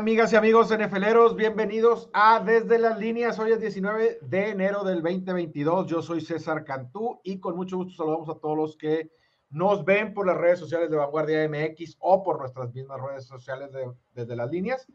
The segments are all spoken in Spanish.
amigas y amigos NFLeros, bienvenidos a Desde las Líneas. Hoy es 19 de enero del 2022. Yo soy César Cantú y con mucho gusto saludamos a todos los que nos ven por las redes sociales de Vanguardia MX o por nuestras mismas redes sociales de, Desde las Líneas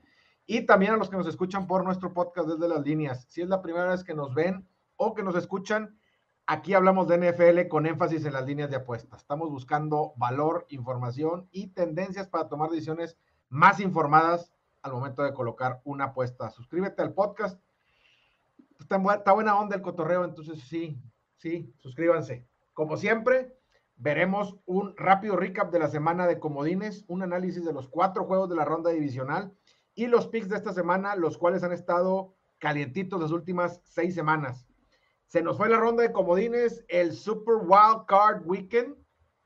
y también a los que nos escuchan por nuestro podcast Desde las Líneas. Si es la primera vez que nos ven o que nos escuchan, aquí hablamos de NFL con énfasis en las líneas de apuestas. Estamos buscando valor, información y tendencias para tomar decisiones más informadas al momento de colocar una apuesta. Suscríbete al podcast. Está, buena onda el cotorreo, entonces sí, sí, suscríbanse. Como siempre, veremos un rápido recap de la semana de comodines, un análisis de los cuatro juegos de la ronda divisional y los picks de esta semana, los cuales han estado calientitos las últimas seis semanas. Se nos fue la ronda de comodines, el Super Wild Card Weekend,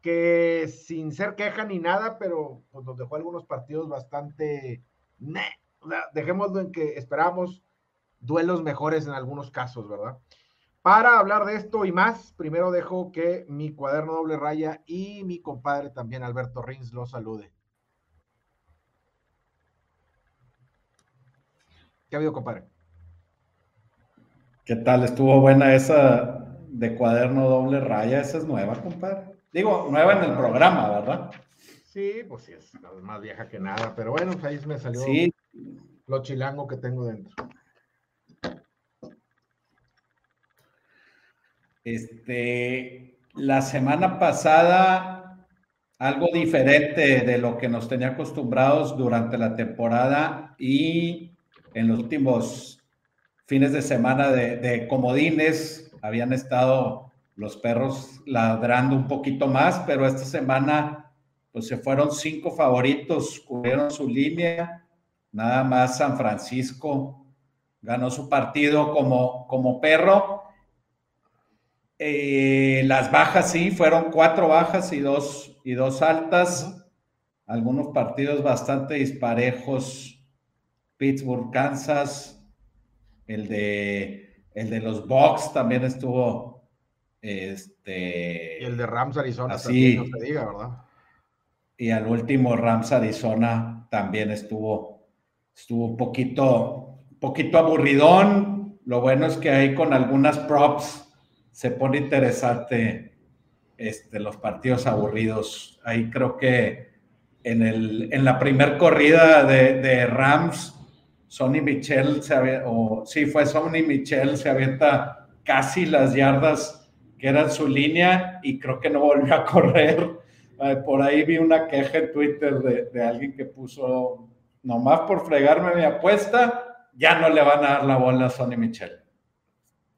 que sin ser queja ni nada, pero pues, nos dejó algunos partidos bastante... dejémoslo en que esperamos duelos mejores en algunos casos, ¿verdad? Para hablar de esto y más, primero dejo que mi cuaderno doble raya y mi compadre también, Alberto Rins, lo salude. ¿Qué ha habido, compadre? ¿Qué tal? Estuvo buena esa de cuaderno doble raya. Esa es nueva, compadre. Digo, nueva en el programa, ¿verdad? Sí, pues sí, es más vieja que nada, pero bueno, pues ahí me salió lo chilango que tengo dentro. Este, la semana pasada, algo diferente de lo que nos tenía acostumbrados durante la temporada y en los últimos fines de semana de, de comodines habían estado los perros ladrando un poquito más, pero esta semana pues se fueron cinco favoritos, cubrieron su línea, nada más San Francisco ganó su partido como, como perro. Eh, las bajas sí, fueron cuatro bajas y dos, y dos altas. Algunos partidos bastante disparejos. Pittsburgh, Kansas. El de, el de los Bucks también estuvo este, y el de Rams Arizona así, no se diga, ¿verdad? Y al último Rams Arizona también estuvo, estuvo un poquito, poquito aburridón. Lo bueno es que ahí con algunas props se pone interesante este, los partidos aburridos. Ahí creo que en, el, en la primer corrida de, de Rams, Sonny Michel se o sí, fue Sonny Michel, se avienta casi las yardas que era su línea y creo que no volvió a correr. Por ahí vi una queja en Twitter de, alguien que puso, nomás por fregarme mi apuesta, ya no le van a dar la bola a Sonny Michel.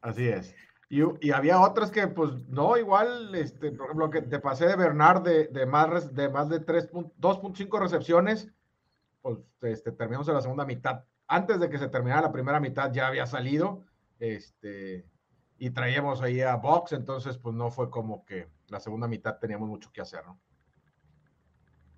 Así es. Y, había otras que, pues, no, igual, este, por ejemplo, que te pasé de Bernard de, de más de, más de 2.5 recepciones, pues, este, terminamos en la segunda mitad. Antes de que se terminara la primera mitad ya había salido, este, y traíamos ahí a Box, entonces pues no fue como que la segunda mitad teníamos mucho que hacer, ¿no?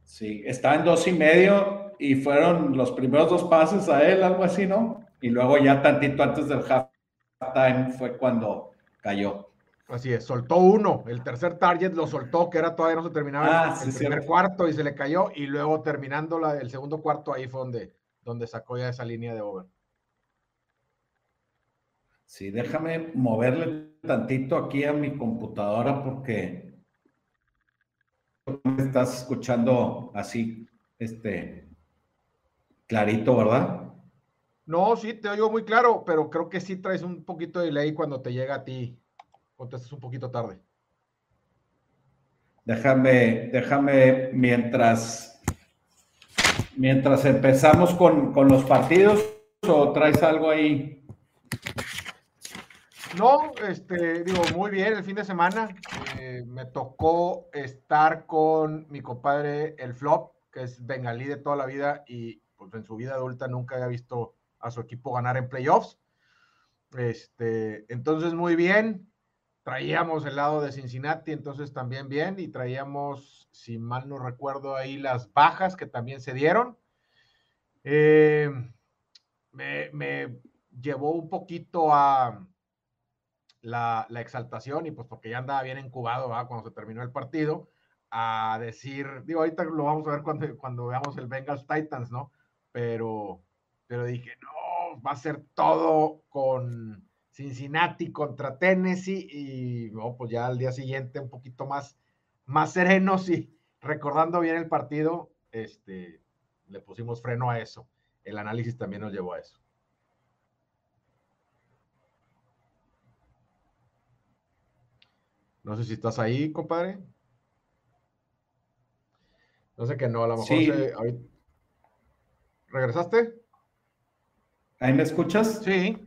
Sí, estaba en dos y medio y fueron los primeros dos pases a él, algo así, ¿no? Y luego ya tantito antes del halftime fue cuando cayó. Así es, soltó uno, el tercer target lo soltó, que era todavía no se terminaba ah, el, primer cuarto y se le cayó, y luego terminando la, el segundo cuarto, ahí fue donde, donde sacó ya esa línea de over. Sí, déjame moverle tantito aquí a mi computadora porque me estás escuchando así, este, clarito, ¿verdad? No, sí, te oigo muy claro, pero creo que sí traes un poquito de delay cuando te llega a ti. Contestas un poquito tarde. Déjame, déjame mientras, mientras empezamos con, con los partidos o traes algo ahí no, este, digo, muy bien el fin de semana. Eh, me tocó estar con mi compadre el Flop, que es bengalí de toda la vida y pues en su vida adulta nunca había visto a su equipo ganar en playoffs. Este, entonces, muy bien. Traíamos el lado de Cincinnati, entonces también bien, y traíamos, si mal no recuerdo, ahí las bajas que también se dieron. Eh, me llevó un poquito a, la, exaltación y pues porque ya andaba bien incubado cuando se terminó el partido, a decir, digo, ahorita lo vamos a ver cuando, cuando veamos el Bengals Titans, ¿no? pero, pero dije, no, va a ser todo con Cincinnati contra Tennessee y no, pues ya al día siguiente un poquito más, más serenos recordando bien el partido, este, le pusimos freno a eso. El análisis también nos llevó a eso. No sé si estás ahí, compadre. No sé que no, a lo mejor sí. ¿Regresaste? ¿Ahí me escuchas? Sí.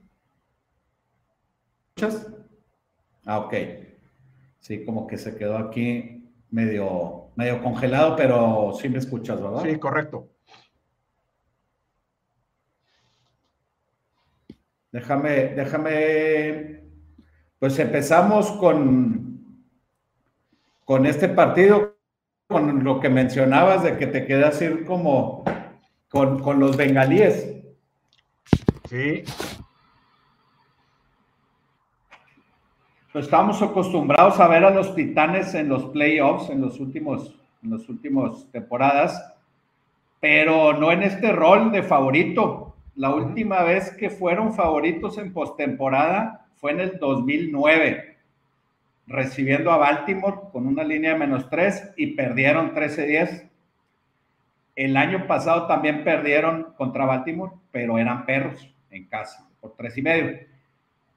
¿Me escuchas? Ah, ok. Sí, como que se quedó aquí medio, medio congelado, pero sí me escuchas, ¿verdad? Sí, correcto. Déjame, déjame, pues empezamos con, con este partido, con lo que mencionabas de que te quedas ir como con, con los bengalíes. Sí. Pues estamos acostumbrados a ver a los titanes en los playoffs en los últimos, en los últimos temporadas, pero no en este rol de favorito. La última vez que fueron favoritos en postemporada fue en el 2009, recibiendo a Baltimore con una línea de menos 3 y perdieron 13-10. El año pasado también perdieron contra Baltimore, pero eran perros en casa por tres y medio.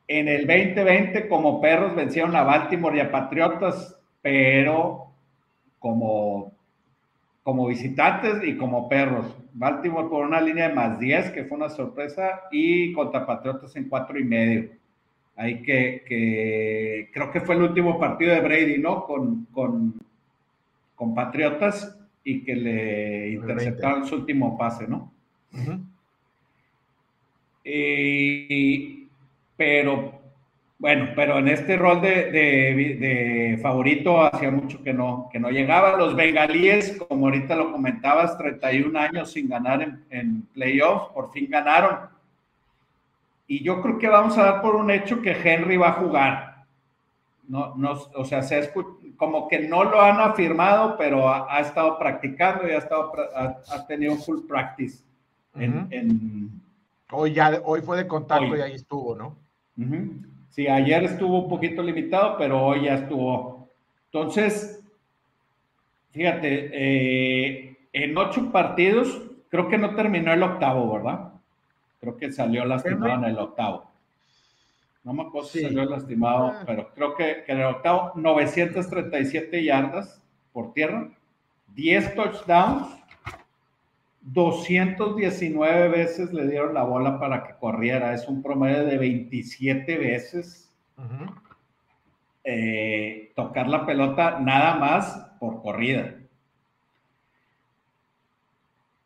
En el 2020, como perros, vencieron a Baltimore y a Patriotas, pero como como visitantes y como perros. Baltimore por una línea de más 10, que fue una sorpresa, y contra Patriotas en cuatro y medio. Ahí que, que, creo que fue el último partido de Brady, ¿no? Con, con, con Patriotas y que le interceptaron su último pase, ¿no? y, pero bueno, pero en este rol de, favorito hacía mucho que no, que no llegaba. Los bengalíes, como ahorita lo comentabas, 31 años sin ganar en, en playoffs, por fin ganaron. Y yo creo que vamos a dar por un hecho que Henry va a jugar. No, no, o sea, se como que no lo han afirmado, pero ha, estado practicando y ha, estado, ha, tenido full practice. hoy, ya, hoy fue de contacto y ahí estuvo, ¿no? Sí, ayer estuvo un poquito limitado, pero hoy ya estuvo. Entonces, fíjate, eh, en ocho partidos, creo que no terminó el octavo, ¿verdad? Creo que salió lastimado en el octavo. No me acuerdo si salió lastimado, ah. pero creo que, que, en el octavo, 937 yardas por tierra, 10 touchdowns, 219 veces le dieron la bola para que corriera. Es un promedio de 27 veces. Eh, tocar la pelota nada más por corrida.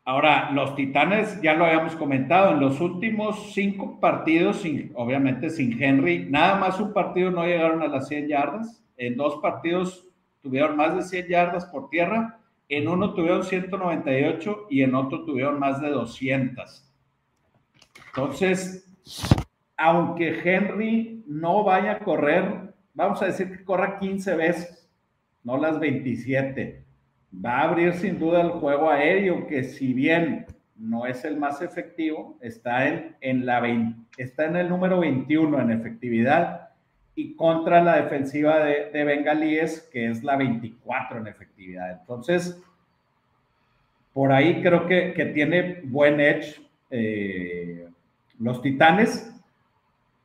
Ahora, los Titanes, ya lo habíamos comentado, en los últimos cinco partidos, obviamente sin Henry, nada más un partido no llegaron a las 100 yardas. En dos partidos tuvieron más de 100 yardas por tierra en uno tuvieron 198 y en otro tuvieron más de 200. Entonces, aunque Henry no vaya a correr, vamos a decir que corra 15 veces, no las 27. Va a abrir sin duda el juego aéreo, que si bien no es el más efectivo, está en, en la está en el número 21 en efectividad y contra la defensiva de, de, Bengalíes, que es la 24 en efectividad. Entonces, por ahí creo que, que tiene buen edge eh, los Titanes.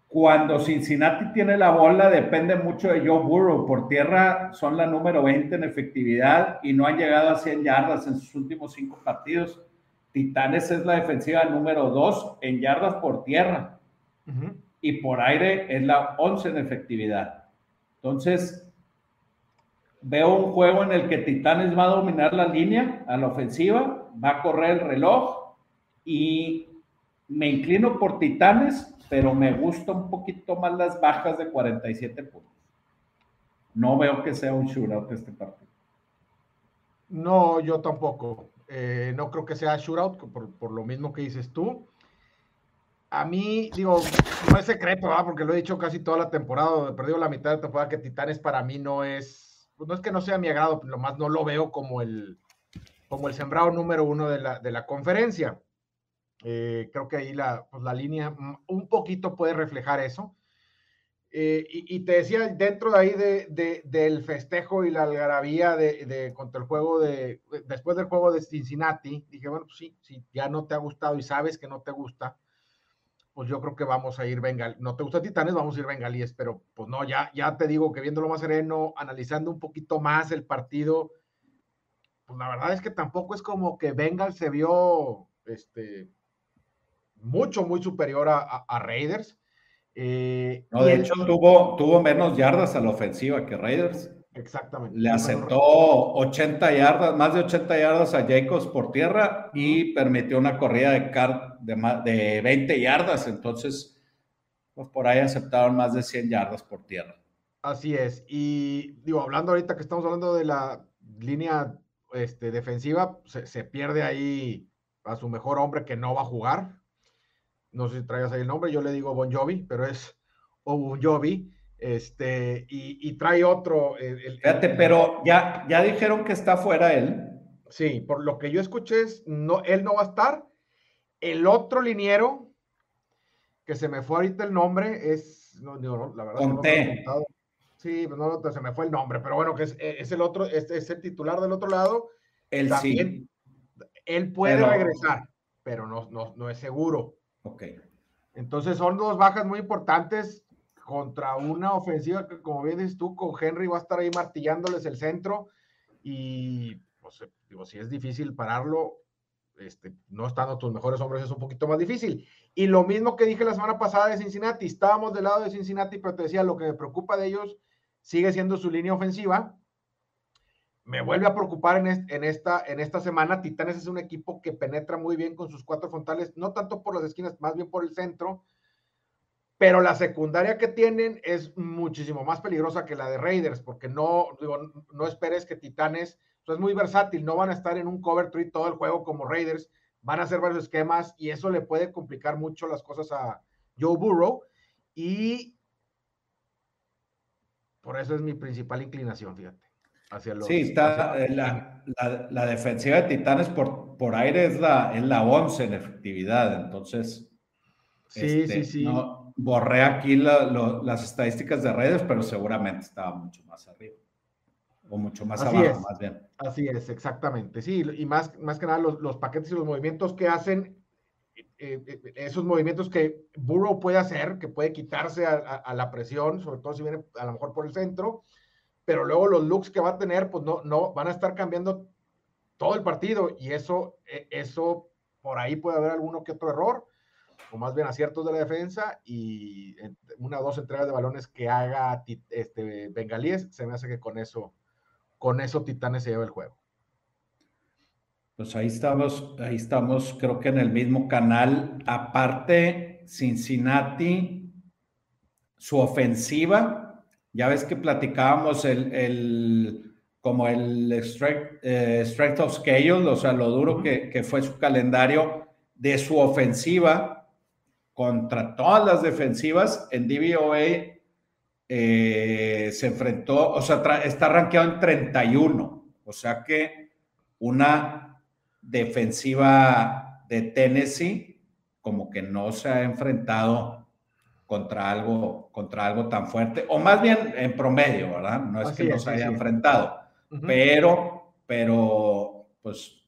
Cuando Cincinnati tiene la bola, depende mucho de Joe Burrow. Por tierra son la número 20 en efectividad y no han llegado a 100 yardas en sus últimos cinco partidos. Titanes es la defensiva número 2 en yardas por tierra. Uh y por aire es la 11 en efectividad. Entonces, veo un juego en el que Titanes va a dominar la línea a la ofensiva, va a correr el reloj y me inclino por Titanes, pero me gusta un poquito más las bajas de 47 puntos. No veo que sea un shootout este partido. No, yo tampoco. Eh, no creo que sea shootout por, por lo mismo que dices tú a mí, digo, no es secreto, ¿verdad? porque lo he dicho casi toda la temporada, he perdido la mitad de temporada, que Titanes para mí no es, pues no es que no sea mi agrado, lo más no lo veo como el, como el sembrado número uno de la, de la conferencia. Eh, creo que ahí la, pues la línea un poquito puede reflejar eso. Eh, y, te decía, dentro de ahí de, del festejo y la algarabía de, contra el juego de, después del juego de Cincinnati, dije, bueno, pues sí, si ya no te ha gustado y sabes que no te gusta, pues yo creo que vamos a ir Bengal. No te gusta Titanes, vamos a ir Bengalíes, pero pues no, ya, ya te digo que viéndolo más sereno, analizando un poquito más el partido, pues la verdad es que tampoco es como que Bengal se vio este, mucho, muy superior a Raiders eh, no, de hecho, tuvo, tuvo menos yardas a la ofensiva que Raiders. Exactamente. Le aceptó 80 yardas, más de 80 yardas a Jacobs por tierra y permitió una corrida de, car de, de 20 yardas. Entonces, pues por ahí aceptaron más de 100 yardas por tierra. Así es. Y digo, hablando ahorita que estamos hablando de la línea este, defensiva, se, se pierde ahí a su mejor hombre que no va a jugar, no sé si traigas ahí el nombre, yo le digo Bon Jovi, pero es o Bon Jovi, este, y, trae otro. Fíjate, pero ya, ya dijeron que está fuera él. Sí, por lo que yo escuché, es, no, él no va a estar. El otro liniero, que se me fue ahorita el nombre, es, no, la verdad. Conté. sí, no, se me fue el nombre, pero bueno, que es, es el otro, es, es, el titular del otro lado. Él sí. Él puede regresar, pero no, no, no es seguro. Ok. Entonces son dos bajas muy importantes contra una ofensiva que, como bien dices tú, con Henry va a estar ahí martillándoles el centro y, pues, digo, si es difícil pararlo, este, no estando tus mejores hombres es un poquito más difícil. Y lo mismo que dije la semana pasada de Cincinnati, estábamos del lado de Cincinnati, pero te decía, lo que me preocupa de ellos sigue siendo su línea ofensiva me vuelve a preocupar en, esta, semana. Titanes es un equipo que penetra muy bien con sus cuatro frontales, no tanto por las esquinas, más bien por el centro, pero la secundaria que tienen es muchísimo más peligrosa que la de Raiders, porque no, no esperes que Titanes, es muy versátil, no van a estar en un cover tree todo el juego como Raiders, van a hacer varios esquemas y eso le puede complicar mucho las cosas a Joe Burrow y por eso es mi principal inclinación, fíjate sí, está eh, la, defensiva de Titanes por, por aire es la, es la 11 en efectividad, entonces sí, sí, este, sí. borré aquí las estadísticas de redes, pero seguramente estaba mucho más arriba o mucho más abajo, más bien. Así es, exactamente, sí, y más, más que nada los, paquetes y los movimientos que hacen, eh, eh, esos movimientos que Burrow puede hacer, que puede quitarse a la presión, sobre todo si viene a lo mejor por el centro, pero luego los looks que va a tener, pues no, no, van a estar cambiando todo el partido y eso, e, eso, por ahí puede haber alguno que otro error, o más bien aciertos de la defensa y una o dos entregas de balones que haga este, Bengalíes, se me hace que con eso, con eso Titanes se lleva el juego. Pues ahí estamos, ahí estamos, creo que en el mismo canal. Aparte, Cincinnati, su ofensiva ya ves que platicábamos el, como el eh, strength, of scale, o sea, lo duro que, fue su calendario de su ofensiva contra todas las defensivas en DVOA. Eh, se enfrentó, o sea, está rankeado en 31, o sea que una defensiva de Tennessee como que no se ha enfrentado contra algo, contra algo tan fuerte, o más bien en promedio, ¿verdad? No es que no se haya enfrentado, pero, pero, pues,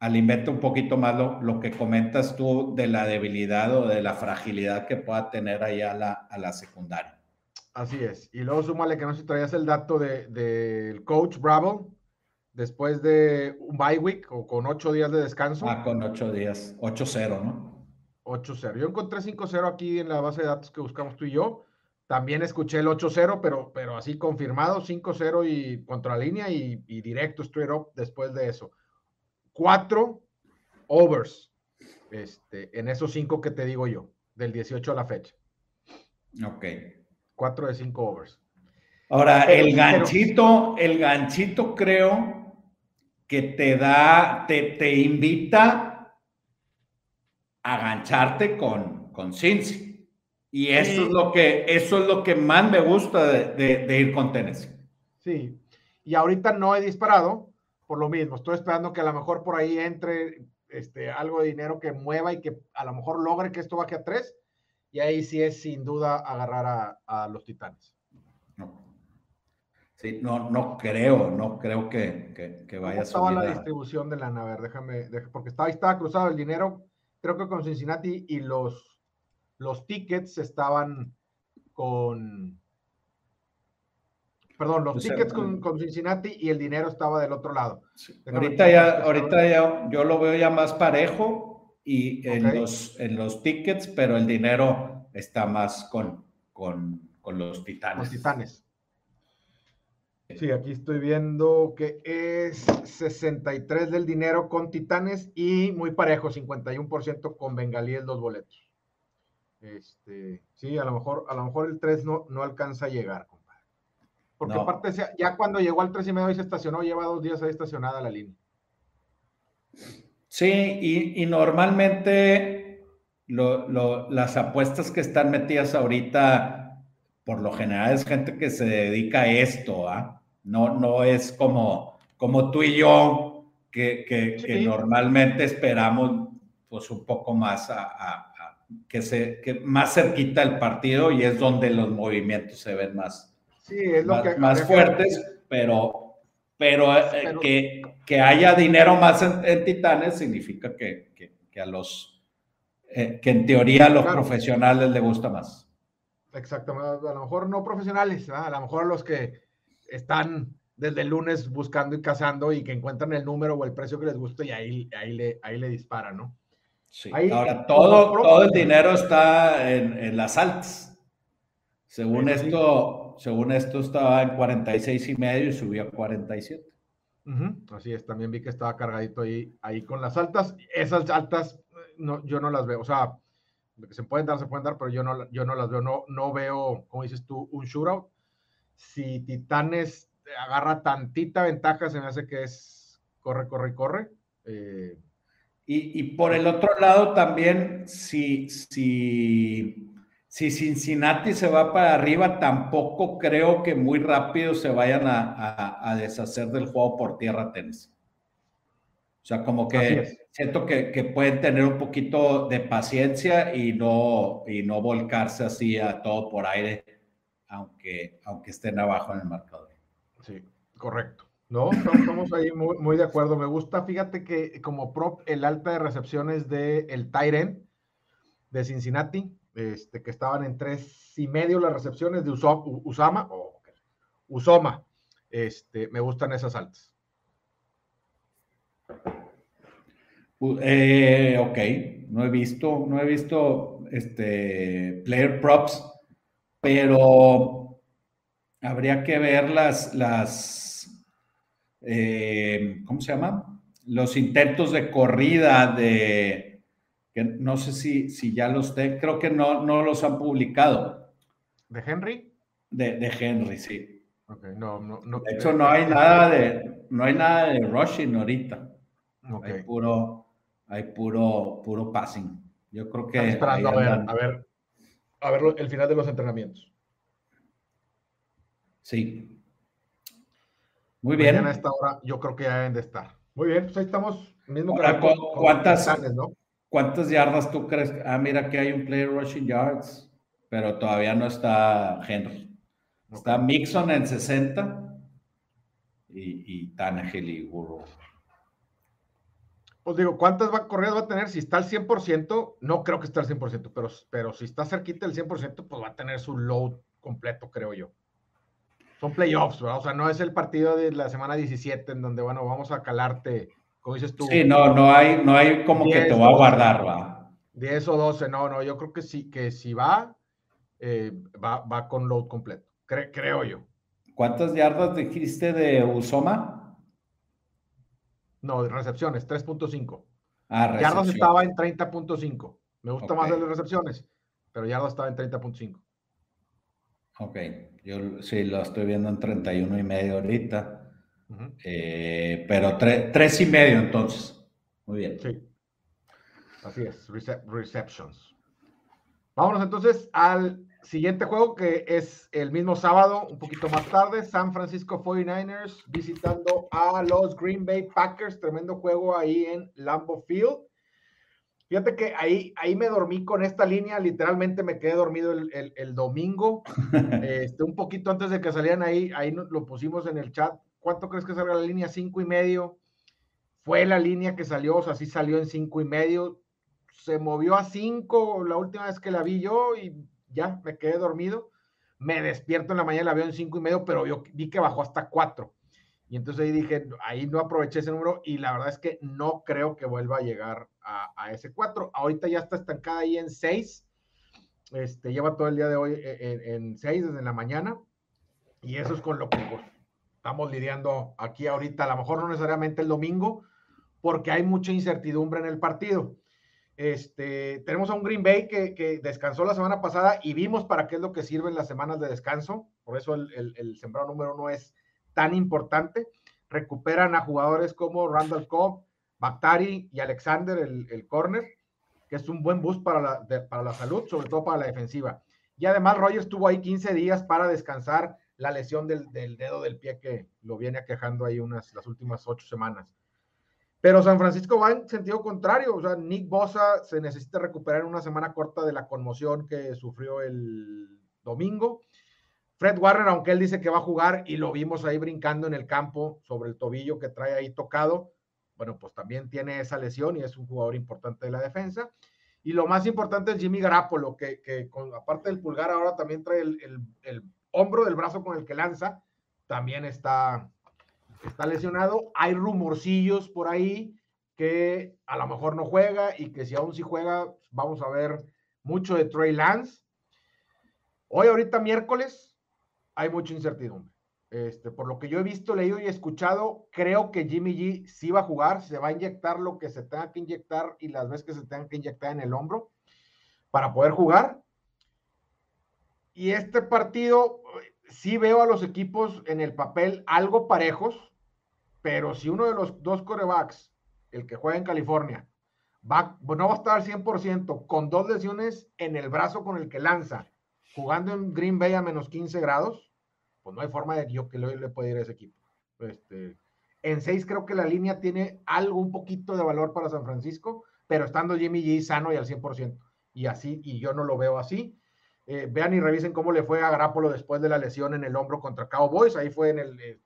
alimenta un poquito más lo, que comentas tú de la debilidad o de la fragilidad que pueda tener ahí a la, a la secundaria. Así es. Y luego súmale que no sé si traías el dato del de, coach Bravo, después de un bye week o con ocho días de descanso. Ah, con ocho días, 8-0, ¿no? 8-0. Yo encontré 5-0 aquí en la base de datos que buscamos tú y yo. También escuché el 8-0, pero, pero así confirmado, 5-0 y contra línea y, directo straight up después de eso. Cuatro overs este, en esos cinco que te digo yo, del 18 a la fecha. Ok. Cuatro de cinco overs. Ahora, el ganchito, el ganchito creo que te da, te, te invita agancharte con, con Cincy. Y eso, es lo que, eso es lo que más me gusta de, ir con Tennessee. Sí, y ahorita no he disparado por lo mismo. Estoy esperando que a lo mejor por ahí entre este, algo de dinero que mueva y que a lo mejor logre que esto baje a tres. Y ahí sí es sin duda agarrar a, los titanes. No. Sí, no, no creo, no creo que, que, vaya a subir. la distribución de lana? A ver, déjame, porque estaba, estaba cruzado el dinero. Creo que con Cincinnati y los, los tickets estaban con Perdón, los tickets con, Cincinnati y el dinero estaba del otro lado. Ahorita ya, ahorita ya, yo lo veo ya más parejo y en, los, en los tickets, pero el dinero está más con, con, los titanes. Los titanes. Sí, aquí estoy viendo que es 63 del dinero con Titanes y muy parejo, 51% con Bengalíes los boletos. Este, sí, a lo mejor, a lo mejor el 3 no, no alcanza a llegar. Porque aparte, ya cuando llegó al tres y medio y se estacionó, lleva dos días ahí estacionada la línea. Sí, y, normalmente las apuestas que están metidas ahorita, por lo general es gente que se dedica a esto, ¿ah? No, no es como, como tú y yo, que, normalmente esperamos pues un poco más a, que se que más cerquita el partido y es donde los movimientos se ven más, Sí, es lo más, que. Más fuertes, pero, pero, eh, que, que, haya dinero más en, Titanes significa que, que, a los. Eh, que en teoría a los profesionales les gusta más. Exactamente. A lo mejor no profesionales, a lo mejor los que están desde el lunes buscando y cazando y que encuentran el número o el precio que les gusta y ahí, ahí, le, ahí le disparan, ¿no? Sí. Ahora, todo, todo el dinero está en, en las altas. Según esto, según esto estaba en 46 y medio y subió a 47. Así es, también vi que estaba cargadito ahí, ahí con las altas. Esas altas no, yo no las veo. O sea, se pueden dar, se pueden dar, pero yo no, yo no las veo. No, no veo, como dices tú, un shootout. Si Titanes agarra tantita ventaja, se me hace que es corre, corre, corre. Eh, y, y, por el otro lado también, si, si si Cincinnati se va para arriba, tampoco creo que muy rápido se vayan a, deshacer del juego por tierra tenis. O sea, como que siento que, pueden tener un poquito de paciencia y no, y no volcarse así a todo por aire, aunque, aunque estén abajo en el marcador. Sí, correcto. No, estamos ahí muy, de acuerdo. Me gusta, fíjate que como prop, el alta de recepciones del el Tyren de Cincinnati este, que estaban en tres y medio las recepciones de Usama, o Usoma. Este, me gustan esas altas. Eh, ok, no he visto, no he visto este player props, pero habría que ver las, las eh, ¿cómo se llama? Los intentos de corrida de, que no sé si, si ya los tengo, creo que no, no los han publicado. ¿De Henry? De, de Henry, sí. Okay, no, no, no, de hecho, no hay nada de, no hay nada de rushing ahorita. Hay puro, hay puro, puro passing. Yo creo que. esperando a ver, a ver, a ver el final de los entrenamientos. Sí. Muy bien. a esta hora yo creo que ya deben de estar. Muy bien, pues ahí estamos. Mismo ¿cuántas, ¿no? ¿Cuántas yardas tú crees? Ah, mira que hay un player rushing yards, pero todavía no está Henry. Está Mixon en 60 y, y Tannehill y Burrow. Pues digo, ¿cuántas correr va a tener? Si está al 100%, no creo que esté al 100%, pero, pero si está cerquita del 100%, pues va a tener su load completo, creo yo. Son playoffs, ¿verdad? O sea, no es el partido de la semana 17 en donde, bueno, vamos a calarte como dices tú. Sí, no, no hay, no hay como que te va a guardar, va. 10 o 12, no, no, yo creo que sí, que si va, eh, va, va con load completo, creo yo. ¿Cuántas yardas dijiste de Usoma? No, de recepciones, 3.5. Ah, yardas estaba en 30.5. Me gusta más de las recepciones, pero yardas estaba en 30.5. Ok, yo sí lo estoy viendo en 31 y medio ahorita. Eh, pero tres y medio entonces. Muy bien. Sí. Así es, receptions. Vámonos entonces al siguiente juego que es el mismo sábado, un poquito más tarde, San Francisco 49ers visitando a los Green Bay Packers, tremendo juego ahí en Lambeau Field. Fíjate que ahí, ahí me dormí con esta línea, literalmente me quedé dormido el, domingo, este, un poquito antes de que salieran ahí, ahí lo pusimos en el chat. ¿Cuánto crees que salga la línea? Cinco y medio. Fue la línea que salió, o sea, sí salió en cinco y medio. Se movió a cinco la última vez que la vi yo y ya me quedé dormido. Me despierto en la mañana, la veo en cinco y medio, pero yo vi que bajó hasta cuatro. Y entonces ahí dije, ahí no aproveché ese número y la verdad es que no creo que vuelva a llegar a, ese 4. Ahorita ya está estancada ahí en 6. Este, lleva todo el día de hoy eh, en 6 desde la mañana. Y eso es con lo que pues, estamos lidiando aquí ahorita. A lo mejor no necesariamente el domingo, porque hay mucha incertidumbre en el partido. Este, tenemos a un Green Bay que, descansó la semana pasada y vimos para qué es lo que sirven las semanas de descanso. Por eso el, sembrado número uno es tan importante. Recuperan a jugadores como Randall Cobb, Bactari y Alexander, el, corner, que es un buen boost para la, salud, sobre todo para la defensiva. Y además Rogers estuvo ahí 15 días para descansar la lesión del, del, dedo del pie que lo viene aquejando ahí unas las últimas ocho semanas. Pero San Francisco va en sentido contrario, o sea, Nick Bosa se necesita recuperar en una semana corta de la conmoción que sufrió el domingo. Fred Warner, aunque él dice que va a jugar y lo vimos ahí brincando en el campo sobre el tobillo que trae ahí tocado, bueno, pues también tiene esa lesión y es un jugador importante de la defensa. Y lo más importante es Jimmy Garapolo, que, que aparte del pulgar ahora también trae el, el, hombro del brazo con el que lanza, también está, está lesionado. Hay rumorcillos por ahí que a lo mejor no juega y que si aún sí juega, vamos a ver mucho de Trey Lance. Hoy, ahorita miércoles, hay mucha incertidumbre. Este, por lo que yo he visto, leído y escuchado, creo que Jimmy G sí va a jugar, se va a inyectar lo que se tenga que inyectar y las veces que se tenga que inyectar en el hombro para poder jugar. Y este partido, sí veo a los equipos en el papel algo parejos, pero si uno de los dos corebacks, el que juega en California, va, no va a estar al 100%, con dos lesiones en el brazo con el que lanza, jugando en Green Bay a menos 15 grados, pues no hay forma de que yo que le, le pueda ir a ese equipo. Este, en seis creo que la línea tiene algo, un poquito de valor para San Francisco, pero estando Jimmy G sano y al 100%. Y así, y yo no lo veo así. Eh, vean y revisen cómo le fue a Garapolo después de la lesión en el hombro contra Cowboys. Ahí fue en el, eh,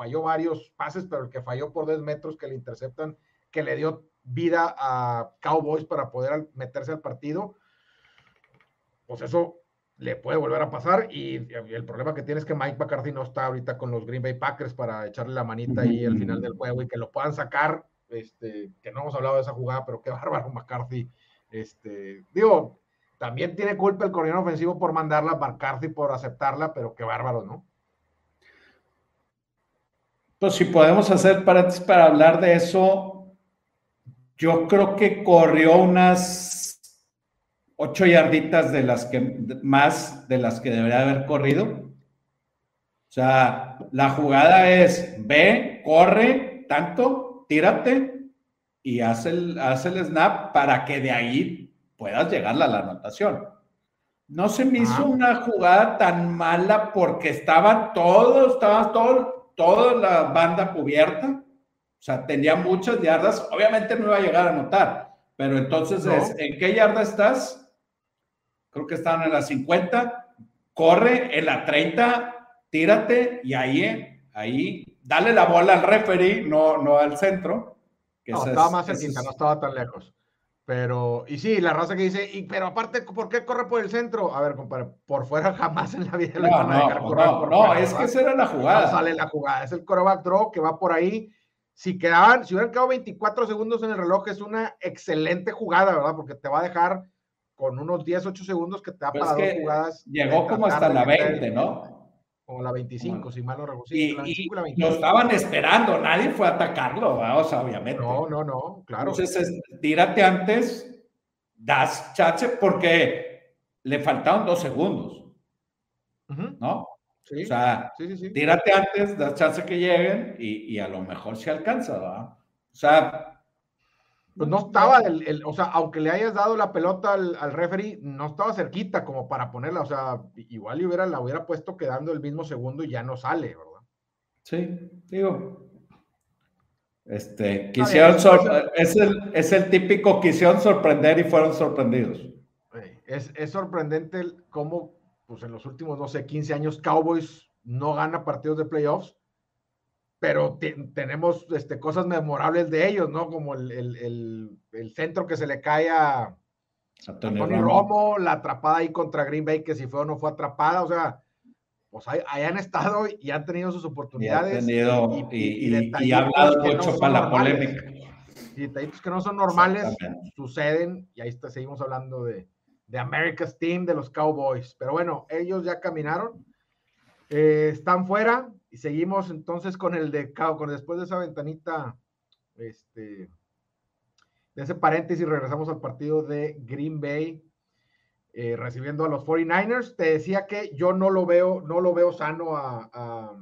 falló varios pases, pero el que falló por 10 metros que le interceptan, que le dio vida a Cowboys para poder meterse al partido, pues eso le puede volver a pasar. Y el problema que tiene es que Mike McCarthy no está ahorita con los Green Bay Packers para echarle la manita ahí al final del juego y que lo puedan sacar, este, que no hemos hablado de esa jugada, pero qué bárbaro McCarthy, este, digo, también tiene culpa el coordinador ofensivo por mandarla, McCarthy por aceptarla, pero qué bárbaro, ¿no? Pues si podemos hacer para, para hablar de eso, yo creo que corrió unas ocho yarditas de las que más de las que debería haber corrido. O sea, la jugada es ve, corre, tanto, tírate y haz el, haz el snap para que de ahí puedas llegar a la anotación. No se me hizo una jugada tan mala porque estaba todo, estaba todo, toda la banda cubierta. O sea, tenía muchas yardas. Obviamente no iba a llegar a anotar, pero entonces es, ¿en qué yarda estás? creo que estaban en la 50, corre en la 30, tírate y ahí, ahí, dale la bola al referee, no, no al centro. Que no, estaba más cerquita, no estaba tan lejos. Pero, y sí, la raza que dice, y, pero aparte, ¿por qué corre por el centro? A ver, compadre, por fuera jamás en la vida no, van a dejar correr no, no, es que esa era la jugada. No sale la jugada, es el coreback draw que va por ahí. Si quedaban, si hubieran quedado 24 segundos en el reloj, es una excelente jugada, ¿verdad? Porque te va a dejar con unos 10, 8 segundos que te ha parado jugadas. Llegó como hasta la 20, ¿no? Como la 25, si mal no recuerdo. y, lo estaban esperando, nadie fue a atacarlo, vamos, obviamente. No, no, no, claro. Entonces, tírate antes, das chance, porque le faltaron dos segundos, ¿no? Sí, o sea, tírate antes, das chance que lleguen y, y a lo mejor se alcanza, ¿verdad? O sea, pues no estaba, el, o sea, aunque le hayas dado la pelota al, al, referee, no estaba cerquita como para ponerla, o sea, igual hubiera, la hubiera puesto quedando el mismo segundo y ya no sale, ¿verdad? Sí, digo. Este, quisieron es, el, es el típico quisieron sorprender y fueron sorprendidos. Es, es sorprendente cómo, pues en los últimos, no sé, 15 años, Cowboys no gana partidos de playoffs, pero tenemos este, cosas memorables de ellos, ¿no? Como el, el, el, centro que se le cae a, Tony Romo. la atrapada ahí contra Green Bay, que si fue o no fue atrapada, o sea, pues ahí, han estado y han tenido sus oportunidades. Y, han y, y, hablado mucho para la polémica. Y detallitos que no son normales suceden, y ahí está, seguimos hablando de, de America's Team, de los Cowboys. Pero bueno, ellos ya caminaron, eh, están fuera, y seguimos entonces con el de con después de esa ventanita, este, de ese paréntesis, regresamos al partido de Green Bay eh, recibiendo a los 49ers. Te decía que yo no lo veo, no lo veo sano a, a,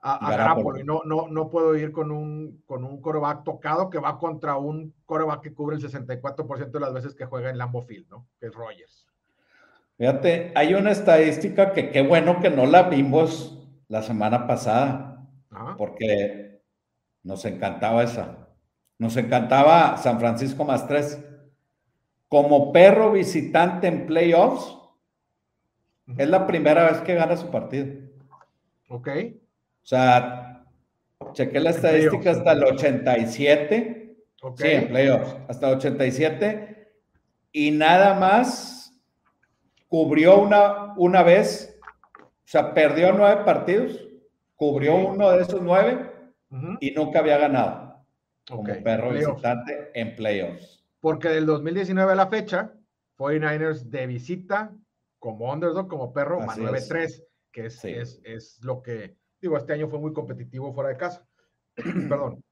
a, y no, no, no puedo ir con un, con un coreback tocado que va contra un coreback que cubre el 64% de las veces que juega en Lambo Field, ¿no? Que es Rogers. Fíjate, hay una estadística que qué bueno que no la vimos la semana pasada, porque nos encantaba esa. Nos encantaba San Francisco más tres. Como perro visitante en playoffs, es la primera vez que gana su partido. Ok. O sea, chequé la estadística hasta el 87. Ok. Sí, en playoffs, hasta el 87. Y nada más cubrió una, una vez, o sea, perdió nueve partidos, cubrió uno de esos nueve y nunca había ganado como perro visitante en playoffs. Porque del 2019 a la fecha, 49ers de visita, como underdog, como perro, más 9-3, que es, es, es, lo que, digo, este año fue muy competitivo fuera de casa. Perdón.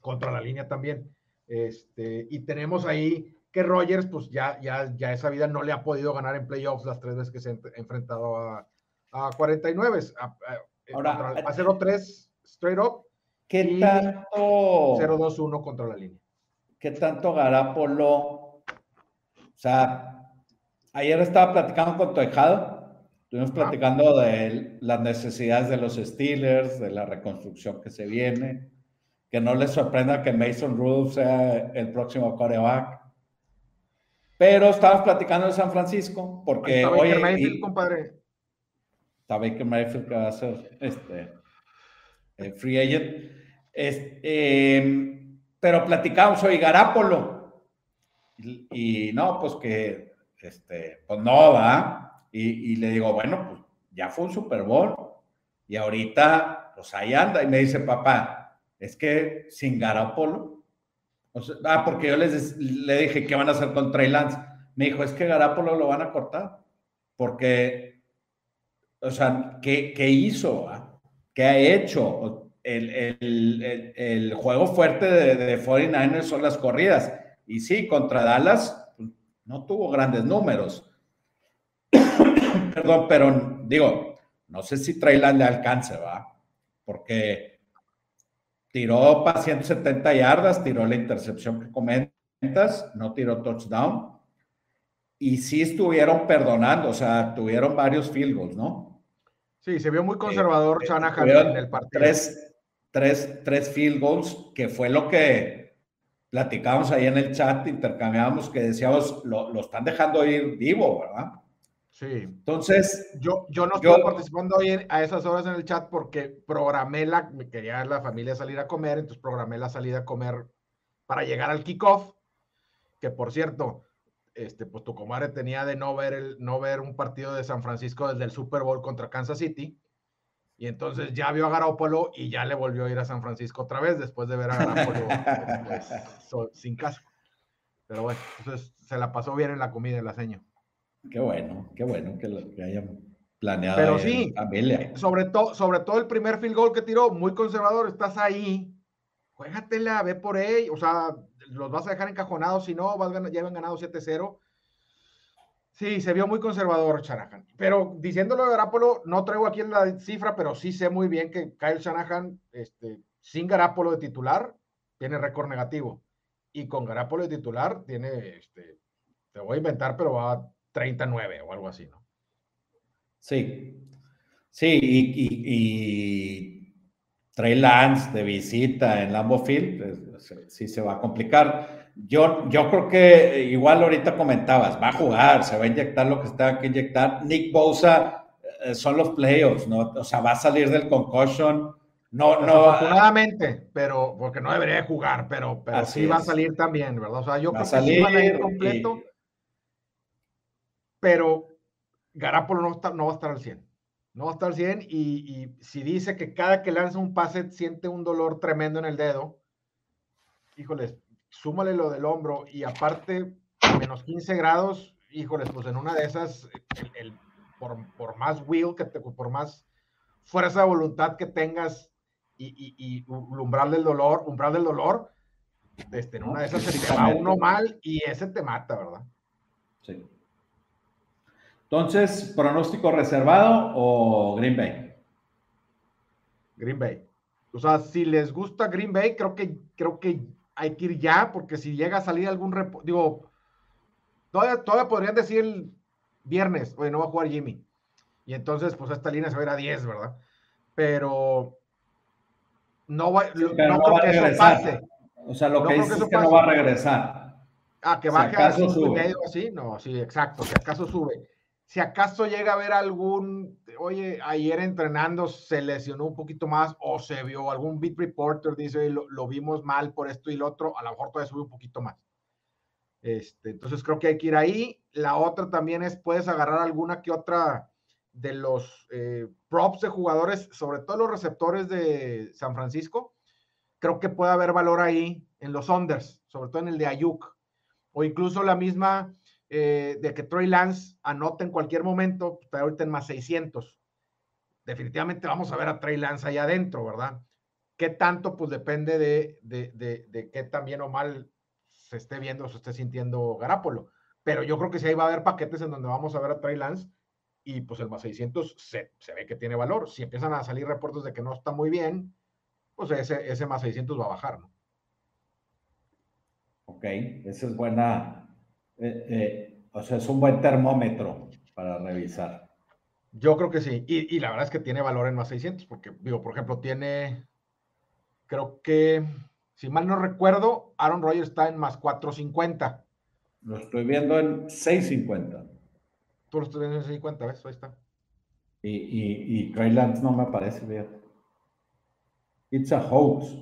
Contra la línea también. Este, y tenemos ahí que Rogers, pues ya, ya, ya esa vida no le ha podido ganar en playoffs las tres veces que se ha enfrentado a, a 49. A, Ahora, a 0-3 straight up. ¿Qué tanto? 0-2-1 contra la línea. ¿qué tanto Garapolo? O sea, ayer estaba platicando con Toejado, estuvimos platicando de las necesidades de los Steelers, de la reconstrucción que se viene, que no les sorprenda que Mason Rudolph sea el próximo coreback. Pero estábamos platicando de San Francisco, porque está Baker Mayfield, compadre. Está Baker Mayfield que va a ser este, el free agent. Este, eh, pero platicamos hoy Garápolo. Y, no, pues que, este, pues no, va. Y, le digo, bueno, pues ya fue un Super Bowl. Y ahorita, pues ahí anda. Y me dice, papá, es que sin Garápolo. Ah, porque yo les, le dije, ¿qué van a hacer con Trey Lance? Me dijo, es que Garápolo lo van a cortar. Porque, o sea, ¿qué, qué hizo? ¿Qué ha hecho? el, juego fuerte de, de 49ers son las corridas. Y sí, contra Dallas pues, no tuvo grandes números. Perdón, pero digo, no sé si Trailan le alcance, ¿va? Porque tiró para 170 yardas, tiró la intercepción que comentas, no tiró touchdown. Y sí estuvieron perdonando, o sea, tuvieron varios field goals, ¿no? Sí, se vio muy conservador eh, en el partido. Tres, tres, tres field goals, que fue lo que platicábamos ahí en el chat, intercambiábamos que decíamos, lo, lo están dejando ir vivo, ¿verdad? Sí. Entonces, yo, yo no estoy participando hoy a esas horas en el chat porque programé la, me quería la familia salir a comer, entonces programé la salida a comer para llegar al kickoff, que por cierto, este, pues tu comadre tenía de no ver, el, no ver un partido de San Francisco desde el Super Bowl contra Kansas City. Y entonces ya vio a Garoppolo y ya le volvió a ir a San Francisco otra vez después de ver a Garoppolo pues, sin casco. Pero bueno, entonces se la pasó bien en la comida el aseño. Qué bueno, qué bueno que, lo, que hayan planeado. Pero sí, sobre, todo sobre todo el primer field goal que tiró, muy conservador, estás ahí, juégatela, ve por ahí, o sea, los vas a dejar encajonados, si no, vas, ya habían ganado 7-0 Sí, se vio muy conservador Shanahan. Pero diciéndolo de Garapolo, no traigo aquí la cifra, pero sí sé muy bien que Kyle Shanahan, este, sin Garapolo de titular, tiene récord negativo. Y con Garapolo de titular, tiene, este, te voy a inventar, pero va 39 o algo así, ¿no? Sí. Sí, y, Trey Lance de visita en Lambeau Field, pues, sí se va a complicar. Yo, yo creo que igual ahorita comentabas, va a jugar, se va a inyectar lo que se tenga que inyectar. Nick Bosa eh, son los playoffs, ¿no? O sea, va a salir del concussion. No, no. Afortunadamente, pero porque no debería jugar, pero, pero sí va a salir también, ¿verdad? O sea, yo creo que sí van a ir completo. Pero Garapolo no, no va a estar al 100. No va a estar al 100 y, y, si dice que cada que lanza un pase siente un dolor tremendo en el dedo, híjoles, súmale lo del hombro y aparte menos 15 grados, híjoles, pues en una de esas, el, por, por, más will que te, por más fuerza de voluntad que tengas y, y, y umbral del dolor, umbral del dolor, este, en una de esas se te va uno mal y ese te mata, ¿verdad? Sí. Entonces, pronóstico reservado o Green Bay? Green Bay. O sea, si les gusta Green Bay, creo que, creo que hay que ir ya, porque si llega a salir algún digo, todavía, todavía podrían decir el viernes, oye, no va a jugar Jimmy. Y entonces, pues esta línea se va a ir a 10, ¿verdad? Pero no va, no, creo que eso pase. O sea, lo que dice es que no va a regresar. Ah, que baje a 5 y medio así, no, sí, exacto, si acaso sube. Si acaso llega a haber algún, oye, ayer entrenando se lesionó un poquito más o se vio algún beat reporter, dice, lo, lo vimos mal por esto y lo otro, a lo mejor todavía sube un poquito más. Este, entonces creo que hay que ir ahí. La otra también es, puedes agarrar alguna que otra de los eh, props de jugadores, sobre todo los receptores de San Francisco. Creo que puede haber valor ahí en los unders, sobre todo en el de Ayuk, o incluso la misma eh, de que Troy Lance anote en cualquier momento, está ahorita en más 600. Definitivamente vamos a ver a Trey Lance allá adentro, ¿verdad? ¿Qué tanto? Pues depende de, de, de, de qué tan bien o mal se esté viendo, se esté sintiendo Garapolo. Pero yo creo que sí ahí va a haber paquetes en donde vamos a ver a Trey Lance y pues el más 600 se, se, ve que tiene valor. Si empiezan a salir reportes de que no está muy bien, pues ese, ese más 600 va a bajar, ¿no? Ok, esa es buena, eh, eh, o sea, es un buen termómetro para revisar. Yo creo que sí, y, y la verdad es que tiene valor en más 600, porque, digo, por ejemplo, tiene, creo que si mal no recuerdo, Aaron Rodgers está en más 450. Lo estoy viendo en 650. Tú lo estás viendo en 650, ¿ves? Ahí está. Y, y, y Trey Lance no me aparece, fíjate. It's a hoax.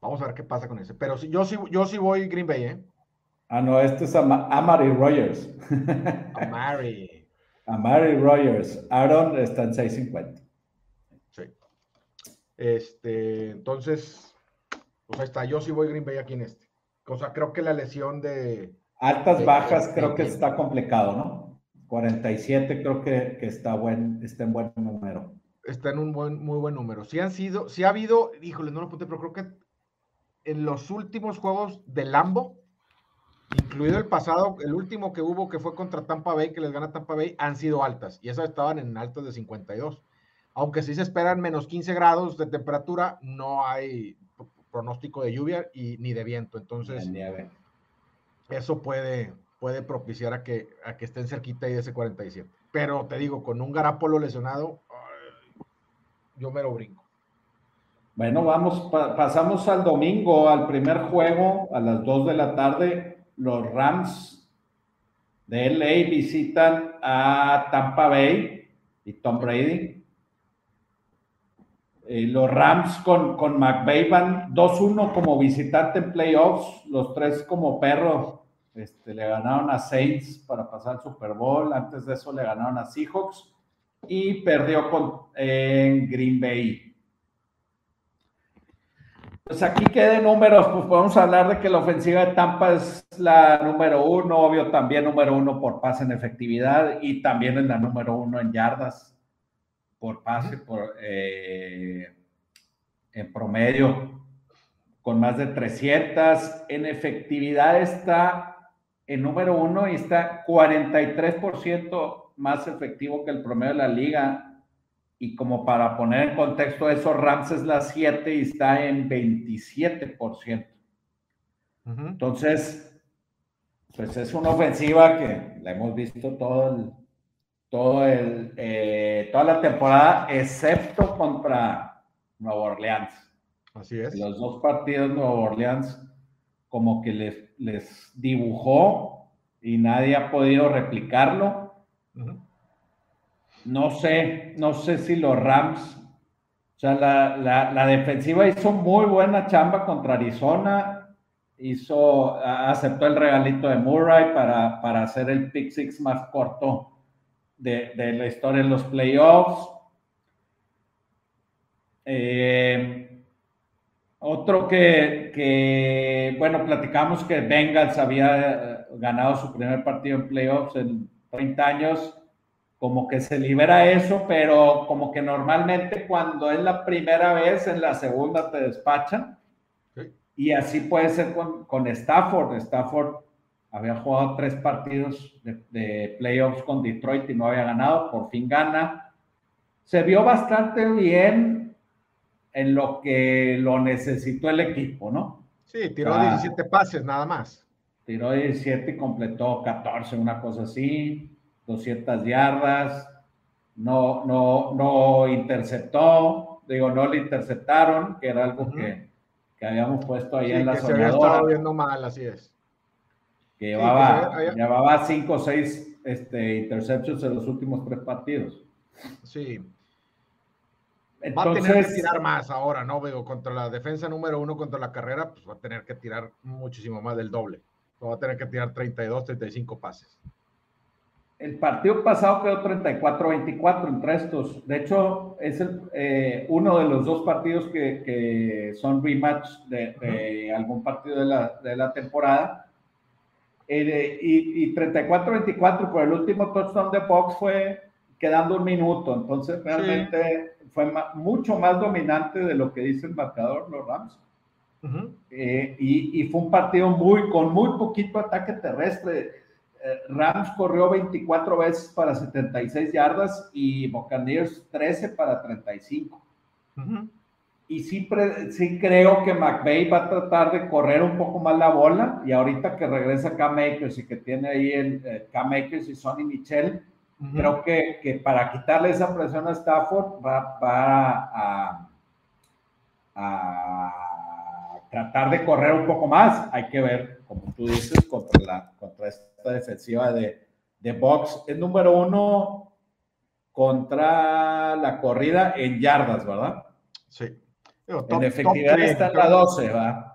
Vamos a ver qué pasa con ese. Pero yo sí, yo sí voy Green Bay, ¿eh? Ah, no, este es Am Amari Rogers. Amari. Amari Rogers. Aaron está en 650. Este, entonces, pues ahí está. Yo sí voy Green Bay aquí en este. O sea, creo que la lesión de. Altas, de, bajas, de, creo que está complicado, ¿no? 47 creo que, que, está, buen, está en buen número. Está en un buen, muy buen número. Sí han sido, sí ha habido, híjole, no lo apunté, pero creo que en los últimos juegos de Lambo, incluido el pasado, el último que hubo que fue contra Tampa Bay, que les gana Tampa Bay, han sido altas. Y esas estaban en altas de 52 aunque sí se esperan menos 15 grados de temperatura, no hay pronóstico de lluvia y ni de viento. Entonces, eso puede, puede propiciar a que, a que estén cerquita ahí de ese 47. Pero te digo, con un garapolo lesionado, yo me lo brinco. Bueno, vamos, pa pasamos al domingo, al primer juego, a las 2 de la tarde. Los Rams de LA visitan a Tampa Bay y Tom Brady. Eh, los Rams con, con McVay van 2-1 como visitante en playoffs, los tres como perro. Este, le ganaron a Saints para pasar el Super Bowl, antes de eso le ganaron a Seahawks y perdió con, en Green Bay. Pues aquí queden números, pues podemos hablar de que la ofensiva de Tampa es la número uno, obvio también número uno por pase en efectividad y también es la número uno en yardas por pase por, eh, en promedio con más de 300. En efectividad está en número uno y está 43% más efectivo que el promedio de la liga. Y como para poner en contexto eso, Rams es la 7 y está en 27%. Entonces, pues es una ofensiva que la hemos visto todo el, todo el, eh, toda la temporada, excepto contra Nueva Orleans. Así es. Los dos partidos Nueva Orleans como que les, les dibujó y nadie ha podido replicarlo. No sé, no sé si los Rams, o sea, la, la, defensiva hizo muy buena chamba contra Arizona, hizo, aceptó el regalito de Murray para, para hacer el pick six más corto de, la historia en los playoffs. Eh, otro que, que, bueno, platicamos que Bengals había ganado su primer partido en playoffs en 30 años como que se libera eso, pero como que normalmente cuando es la primera vez, en la segunda te despachan. Y así puede ser con, con, Stafford. Stafford había jugado tres partidos de, playoffs con Detroit y no había ganado, por fin gana. Se vio bastante bien en lo que lo necesitó el equipo, ¿no? Sí, tiró 17 pases nada más. Tiró 17 y completó 14, una cosa así. 200 yardas, no, no, no interceptó, digo, no le interceptaron, que era algo que, que, habíamos puesto ahí en la que Se había estado viendo mal, así es. Que llevaba, llevaba cinco o seis este, interceptions en los últimos tres partidos. Sí. Entonces, va a tener que tirar más ahora, ¿no? Veo, contra la defensa número uno, contra la carrera, pues va a tener que tirar muchísimo más del doble. Va a tener que tirar 32, 35 pases. El partido pasado quedó 34-24 entre estos. De hecho, es eh, uno de los dos partidos que, son rematch de, algún partido de la, temporada. Eh, y, 34-24 por el último touchdown de Fox fue quedando un minuto. Entonces, realmente fue mucho más dominante de lo que dice el marcador, los Rams. Eh, y, y, fue un partido muy con muy poquito ataque terrestre Rams corrió 24 veces para 76 yardas y Buccaneers 13 para 35. Y sí, sí creo que McVay va a tratar de correr un poco más la bola y ahorita que regresa Cam Akers y que tiene ahí el eh, Cam Akers y Sonny Michel, creo que, que, para quitarle esa presión a Stafford va, a, a tratar de correr un poco más. Hay que ver, como tú dices, contra, la, contra esta defensiva de, de Box. Es número uno contra la corrida en yardas, ¿verdad? Sí. en efectividad está en la 12, ¿va?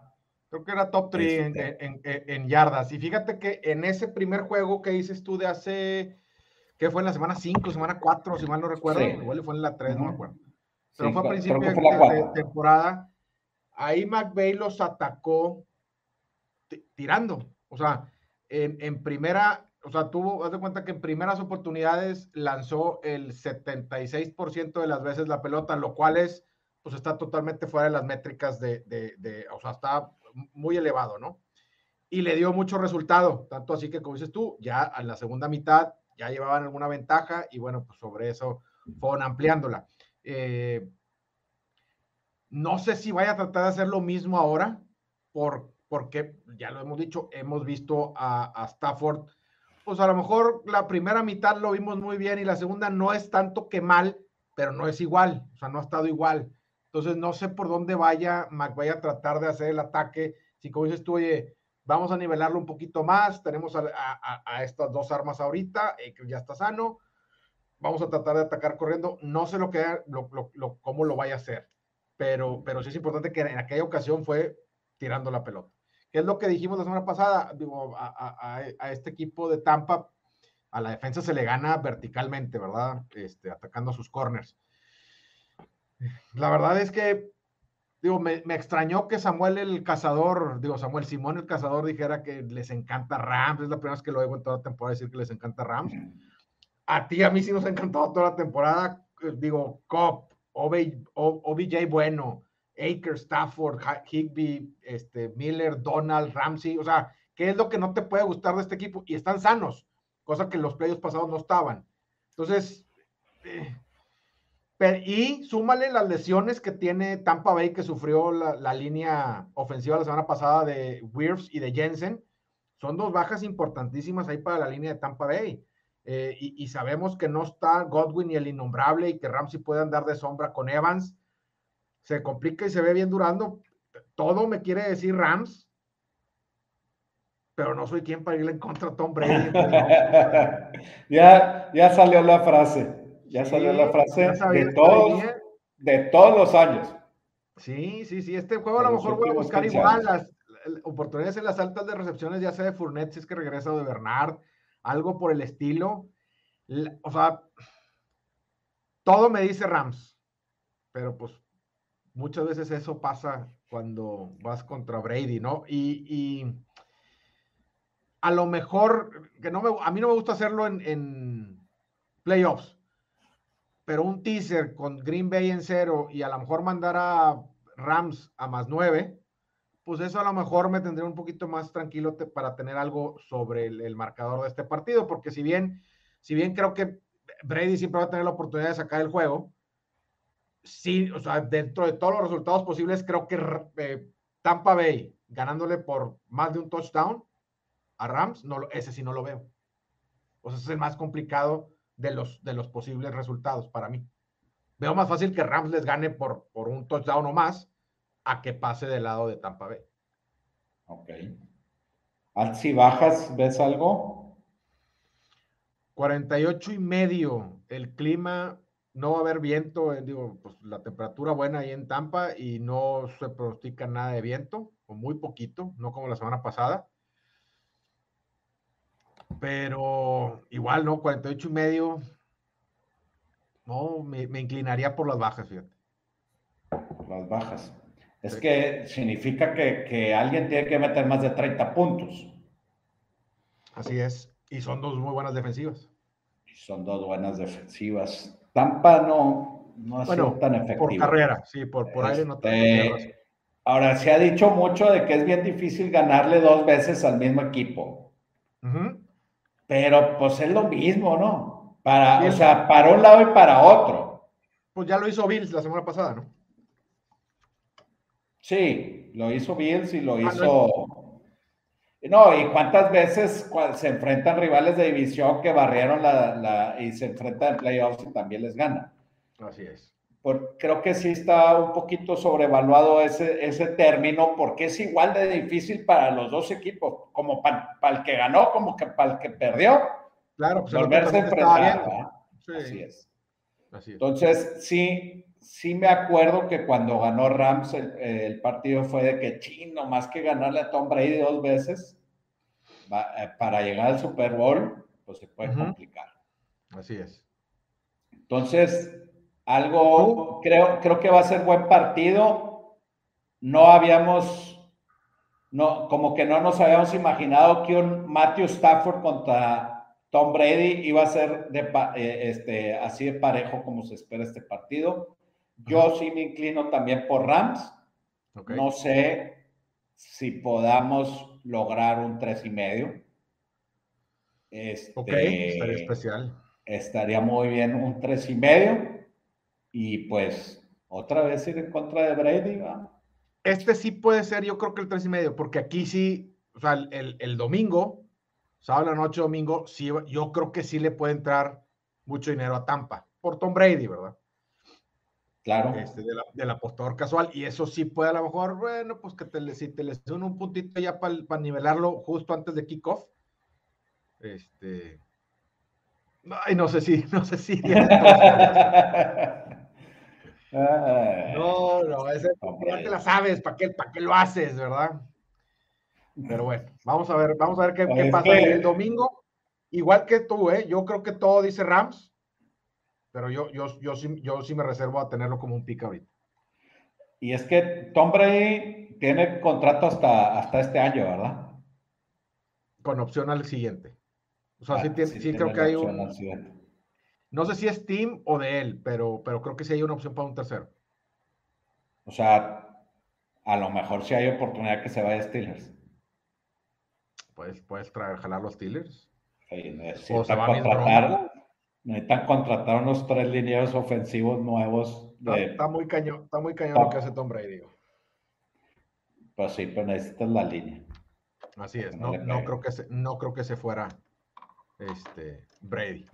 Creo que era top 3 este. en, en, en, yardas. Y fíjate que en ese primer juego que dices tú de hace, que fue en la semana 5, semana 4, si mal no recuerdo, igual fue en la 3, no me acuerdo. Pero fue a principio de, temporada ahí McVeigh los atacó tirando. O sea, en, primera, o sea, tuvo, haz de cuenta que en primeras oportunidades lanzó el 76% de las veces la pelota, lo cual es, pues está totalmente fuera de las métricas de, de, o sea, está muy elevado, ¿no? Y le dio mucho resultado, tanto así que, como dices tú, ya en la segunda mitad ya llevaban alguna ventaja y bueno, pues sobre eso fueron ampliándola. Eh, no sé si vaya a tratar de hacer lo mismo ahora, por, porque ya lo hemos dicho, hemos visto a, Stafford, pues a lo mejor la primera mitad lo vimos muy bien y la segunda no es tanto que mal, pero no es igual, o sea, no ha estado igual. Entonces no sé por dónde vaya vaya a tratar de hacer el ataque. Si como dices tú, oye, vamos a nivelarlo un poquito más, tenemos a, estas dos armas ahorita, eh, que ya está sano, vamos a tratar de atacar corriendo. No sé lo que, lo, lo, cómo lo vaya a hacer pero, pero sí es importante que en aquella ocasión fue tirando la pelota. ¿Qué es lo que dijimos la semana pasada? Digo, a, este equipo de Tampa, a la defensa se le gana verticalmente, ¿verdad? Este, atacando a sus corners. La verdad es que, digo, me, extrañó que Samuel el cazador, digo, Samuel Simón el cazador dijera que les encanta Rams. Es la primera vez que lo oigo en toda la temporada decir que les encanta Rams. A ti, a mí sí nos ha encantado toda la temporada. Digo, Cop, OBJ bueno, Aker, Stafford, Higby, este, Miller, Donald, Ramsey, o sea, ¿qué es lo que no te puede gustar de este equipo? Y están sanos, cosa que los playoffs pasados no estaban. Entonces, eh, y súmale las lesiones que tiene Tampa Bay, que sufrió la, línea ofensiva la semana pasada de Wirfs y de Jensen. Son dos bajas importantísimas ahí para la línea de Tampa Bay. Eh, y, sabemos que no está Godwin y el innombrable y que Ramsey puede andar de sombra con Evans, se complica y se ve bien durando. Todo me quiere decir Rams, pero no soy quien para irle en contra a Tom Brady. ya, ya salió la frase, ya salió la frase de todos, de todos los años. Sí, sí, sí, este juego a lo mejor voy a buscar igual las oportunidades en las altas de recepciones, ya sea de Fournette, si es que regresa o de Bernard, algo por el estilo. O sea, todo me dice Rams, pero pues muchas veces eso pasa cuando vas contra Brady, ¿no? Y, a lo mejor, que no me, a mí no me gusta hacerlo en, en, playoffs, pero un teaser con Green Bay en cero y a lo mejor mandar a Rams a más nueve, pues eso a lo mejor me tendría un poquito más tranquilo para tener algo sobre el, marcador de este partido, porque si bien, si bien creo que Brady siempre va a tener la oportunidad de sacar el juego, sí, o sea, dentro de todos los resultados posibles, creo que eh, Tampa Bay ganándole por más de un touchdown a Rams, no, ese sí no lo veo. O sea, ese es el más complicado de los, de los posibles resultados para mí. Veo más fácil que Rams les gane por, por un touchdown o más a que pase del lado de Tampa Bay. Ok. Si bajas, ¿ves algo? 48 y medio. El clima, no va a haber viento, eh, digo, pues la temperatura buena ahí en Tampa y no se pronostica nada de viento, o muy poquito, no como la semana pasada. Pero igual, ¿no? 48 y medio. No, me, me inclinaría por las bajas, fíjate. Las bajas. Es que significa que, alguien tiene que meter más de 30 puntos. Así es. Y son dos muy buenas defensivas. Y son dos buenas defensivas. Tampa no, no ha sido tan efectivo. Por carrera, sí, por, por aire no este, Ahora, se ha dicho mucho de que es bien difícil ganarle dos veces al mismo equipo. Pero pues es lo mismo, ¿no? Para, o sea, para un lado y para otro. Pues ya lo hizo Bills la semana pasada, ¿no? Sí, lo hizo Bills y lo ah, hizo. No, y cuántas veces se enfrentan rivales de división que barrieron la, y se enfrentan en playoffs y también les ganan. Así es. creo que sí está un poquito sobrevaluado ese, ese término porque es igual de difícil para los dos equipos, como para, el que ganó, como que para el que perdió. Claro, pues volverse a enfrentar. Así es. Así es. Entonces, sí, sí me acuerdo que cuando ganó Rams el, partido fue de que chino, más que ganarle a Tom Brady dos veces eh, para llegar al Super Bowl, pues se puede complicar. Así es. Entonces, algo, creo, creo que va a ser buen partido. No habíamos, no, como que no nos habíamos imaginado que un Matthew Stafford contra Tom Brady iba a ser de, eh, este, así de parejo como se espera este partido. Yo sí me inclino también por Rams. No sé si podamos lograr un tres y medio. Este, ok, estaría especial. Estaría muy bien un tres y medio. Y pues otra vez ir en contra de Brady. Este sí puede ser, yo creo que el tres y medio, porque aquí sí, o sea, el, el domingo, sábado la noche, domingo, sí, yo creo que sí le puede entrar mucho dinero a Tampa, por Tom Brady, ¿verdad? Claro. Este, del apostador casual. Y eso sí puede a lo mejor, bueno, pues que te, si te les un puntito ya para nivelarlo justo antes de kickoff. Este. Ay, no sé si, no sé si. no, no, ese, ya te la sabes, ¿para qué, para qué lo haces, verdad? Pero bueno, vamos a ver, vamos a ver qué, qué pasa el domingo. Igual que tú, ¿eh? Yo creo que todo dice Rams pero yo, yo, yo, sí, yo sí me reservo a tenerlo como un pick ahorita. Y es que Tom Brady tiene contrato hasta, hasta este año, ¿verdad? Con opción al siguiente. O sea, sí, ah, sí, creo que hay un... No sé si es Team o de él, pero, pero creo que sí hay una opción para un tercero. O sea, a lo mejor sí hay oportunidad que se vaya a Steelers. Puedes, puedes traer, jalar los Steelers. Sí, o se va contratar, Necesitan contratar unos tres lineos ofensivos nuevos. Está, muy cañón, está muy cañón lo que hace Tom Brady. Pues sí, pero necesitas la línea. Así es, no, creo que se, no creo que se fuera este, Brady.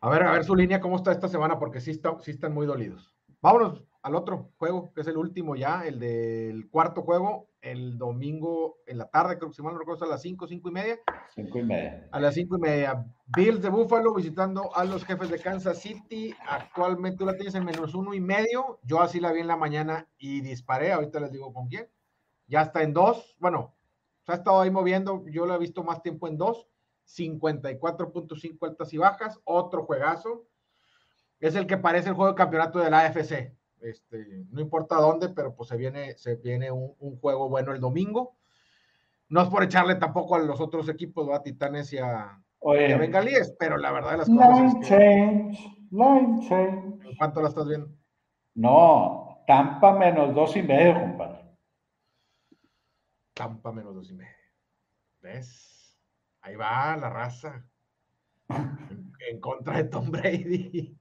A ver, a ver su línea, cómo está esta semana, porque sí, está, sí están muy dolidos. Vámonos al otro juego, que es el último ya, el del cuarto juego, el domingo en la tarde, creo que si mal no recuerdo, a las 5, 5 y media. 5 y media. A las 5 y media. Bills de Buffalo visitando a los jefes de Kansas City. Actualmente tú la tienes en menos uno y medio. Yo así la vi en la mañana y disparé. Ahorita les digo con quién. Ya está en dos. Bueno, se ha estado ahí moviendo. Yo la he visto más tiempo en dos. 54.5 altas y bajas. Otro juegazo. Es el que parece el juego de campeonato de la AFC. Este, no importa dónde, pero pues se viene, se viene un, juego bueno el domingo. No es por echarle tampoco a los otros equipos, a Titanes y a, Bengalíes, pero la verdad de las cosas es change, line change. ¿Cuánto la estás viendo? No, Tampa menos dos y medio, compadre. Tampa menos dos y medio. ¿Ves? Ahí va la raza. en contra de Tom Brady.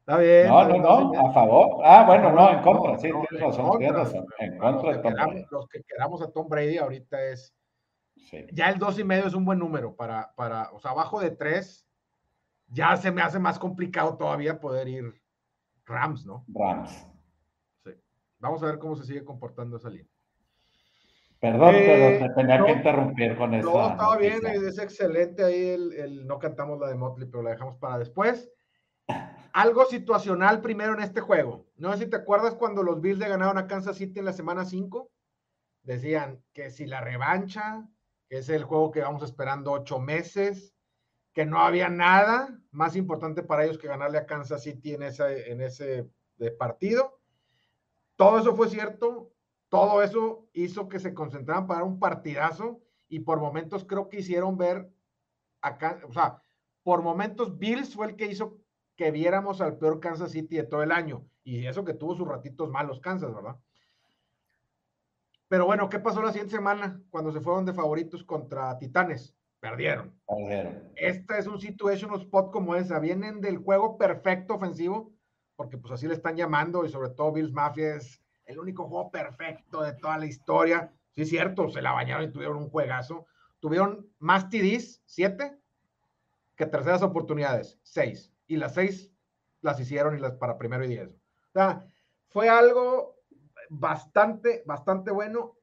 Está bien. No, no, no, a favor. Ah, bueno, no, en contra, sí, tienes razón, tienes razón. En contra de Tom Brady. Los que queramos a Tom Brady ahorita es. Ya el dos y medio es un buen número para, para, o sea, abajo de tres, ya se me hace más complicado todavía poder ir Rams, ¿no? Rams. Sí. Vamos a ver cómo se sigue comportando esa línea. Perdón, pero eh, te tenía que interrumpir con eso. No, estaba bien, es excelente ahí el, el, no cantamos la de Motley, pero la dejamos para después algo situacional primero en este juego. No sé si te acuerdas cuando los Bills le ganaron a Kansas City en la semana 5. Decían que si la revancha, que es el juego que vamos esperando ocho meses, que no había nada más importante para ellos que ganarle a Kansas City en, en ese partido. Todo eso fue cierto. Todo eso hizo que se concentraran para un partidazo y por momentos creo que hicieron ver acá, o sea, por momentos Bills fue el que hizo que viéramos al peor Kansas City de todo el año. Y eso que tuvo sus ratitos malos Kansas, ¿verdad? Pero bueno, ¿qué pasó la siguiente semana cuando se fueron de favoritos contra Titanes? Perdieron. Perdieron. Esta es un situational spot como esa. Vienen del juego perfecto ofensivo, porque pues así le están llamando, y sobre todo Bills Mafia es el único juego perfecto de toda la historia. Sí, es cierto, se la bañaron y tuvieron un juegazo. Tuvieron más TDs, siete, que terceras oportunidades, seis y las seis las hicieron y las para primero y diez. O sea, fue algo bastante, bastante bueno,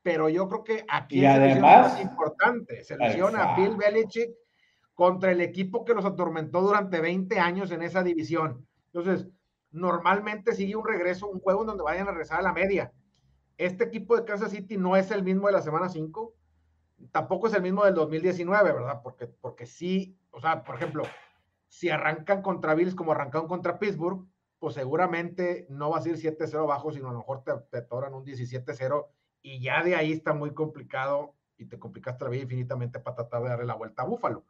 pero yo creo que aquí y además, es importante. Se lesiona a Bill Belichick contra el equipo que los atormentó durante 20 años en esa división. Entonces, normalmente sigue un regreso, un juego en donde vayan a regresar a la media. Este equipo de Kansas City no es el mismo de la semana 5, tampoco es el mismo del 2019, ¿verdad? Porque, porque sí, o sea, por ejemplo, si arrancan contra Bills como arrancaron contra Pittsburgh, pues seguramente no va a ser 7-0 bajo, sino a lo mejor te, te toran un 17-0 y ya de ahí está muy complicado y te complicaste la vida infinitamente para tratar de darle la vuelta a Búfalo.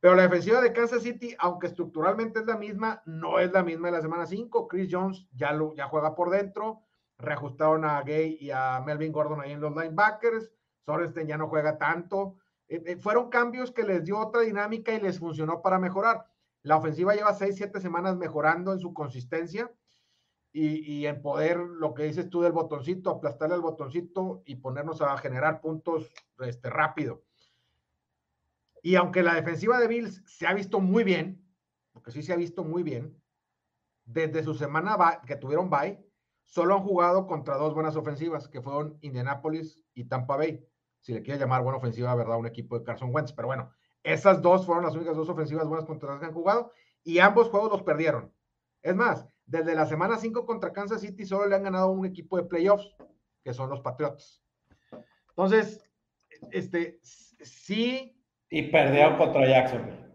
Pero la defensiva de Kansas City, aunque estructuralmente es la misma, no es la misma de la semana 5. Chris Jones ya, lo, ya juega por dentro. Reajustaron a Gay y a Melvin Gordon ahí en los linebackers. Sorensen ya no juega tanto. Eh, eh, fueron cambios que les dio otra dinámica y les funcionó para mejorar. La ofensiva lleva seis, siete semanas mejorando en su consistencia y, en poder, lo que dices tú del botoncito, aplastarle al botoncito y ponernos a generar puntos este, rápido. Y aunque la defensiva de Bills se ha visto muy bien, porque sí se ha visto muy bien, desde su semana que tuvieron bye, solo han jugado contra dos buenas ofensivas, que fueron Indianapolis y Tampa Bay si le quiere llamar buena ofensiva, ¿verdad? Un equipo de Carson Wentz. Pero bueno, esas dos fueron las únicas dos ofensivas buenas contra las que han jugado y ambos juegos los perdieron. Es más, desde la semana 5 contra Kansas City solo le han ganado un equipo de playoffs, que son los Patriots. Entonces, este, sí. Y perdieron contra Jacksonville.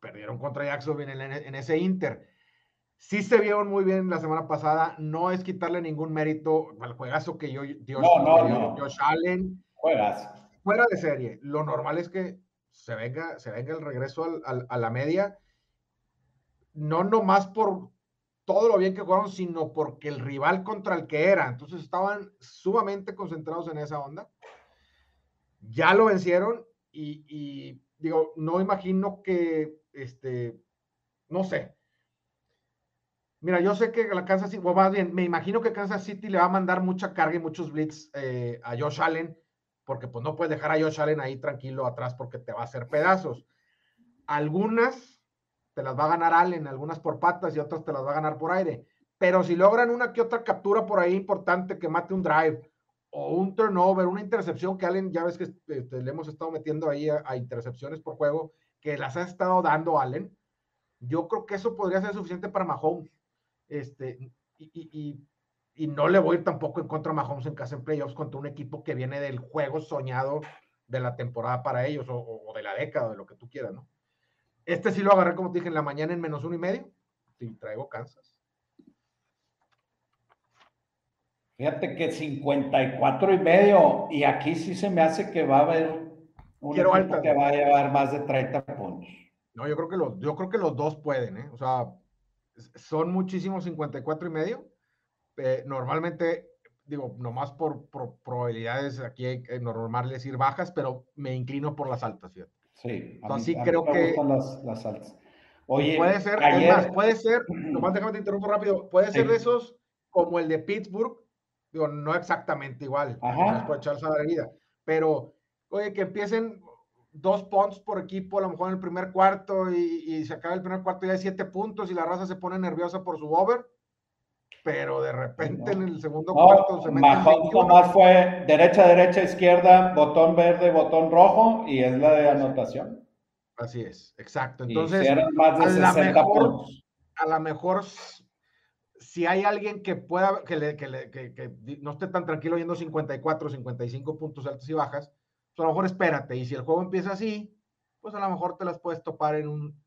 Perdieron contra Jacksonville en, ese Inter. Sí se vieron muy bien la semana pasada. No es quitarle ningún mérito al juegazo que yo, Dios, no, no, no. Josh Allen Juegas. Fuera de serie. Lo normal es que se venga, se venga el regreso a la media, no nomás por todo lo bien que jugaron, sino porque el rival contra el que era. Entonces estaban sumamente concentrados en esa onda. Ya lo vencieron y, digo, no imagino que, este, no sé. Mira, yo sé que la Kansas City, o más bien, me imagino que Kansas City le va a mandar mucha carga y muchos blitz eh, a Josh Allen porque pues no puedes dejar a Josh Allen ahí tranquilo atrás porque te va a hacer pedazos. Algunas te las va a ganar Allen, algunas por patas y otras te las va a ganar por aire. Pero si logran una que otra captura por ahí importante que mate un drive o un turnover, una intercepción que Allen, ya ves que este, le hemos estado metiendo ahí a, intercepciones por juego, que las ha estado dando Allen, yo creo que eso podría ser suficiente para Mahomes. Este, y, y, no le voy a ir tampoco en contra de Mahomes en casa en playoffs contra un equipo que viene del juego soñado de la temporada para ellos o, o de la década, de lo que tú quieras, ¿no? Este sí lo agarré, como te dije, en la mañana en menos uno y medio. Sí, traigo Kansas. Fíjate que 54 y medio, y aquí sí se me hace que va a haber un Quiero equipo que va a llevar más de 30 puntos. No, yo creo que los, yo creo que los dos pueden, ¿eh? O sea, son muchísimos 54 y medio. Eh, normalmente, digo, nomás por, probabilidades, aquí hay normal decir bajas, pero me inclino por las altas, fíjate. Sí, así creo que. Las, las, altas. Oye, puede ser, es más, puede ser, nomás déjame te interrumpo rápido, puede ser de esos como el de Pittsburgh, digo, no exactamente igual, puede echarse a la herida, pero, oye, que empiecen dos punts por equipo, a lo mejor en el primer cuarto, y, se acaba el primer cuarto y hay siete puntos y la raza se pone nerviosa por su over, pero de repente en el segundo cuarto se mete. nomás fue derecha, derecha, izquierda, botón verde, botón rojo, y es la de anotación. Así es, exacto. Entonces, más de 60 puntos. A lo mejor si hay alguien que pueda, que, le, que, le, que, no esté tan tranquilo yendo 54, 55 puntos altos y bajas, pues a lo mejor espérate. Y si el juego empieza así, pues a lo mejor te las puedes topar en un,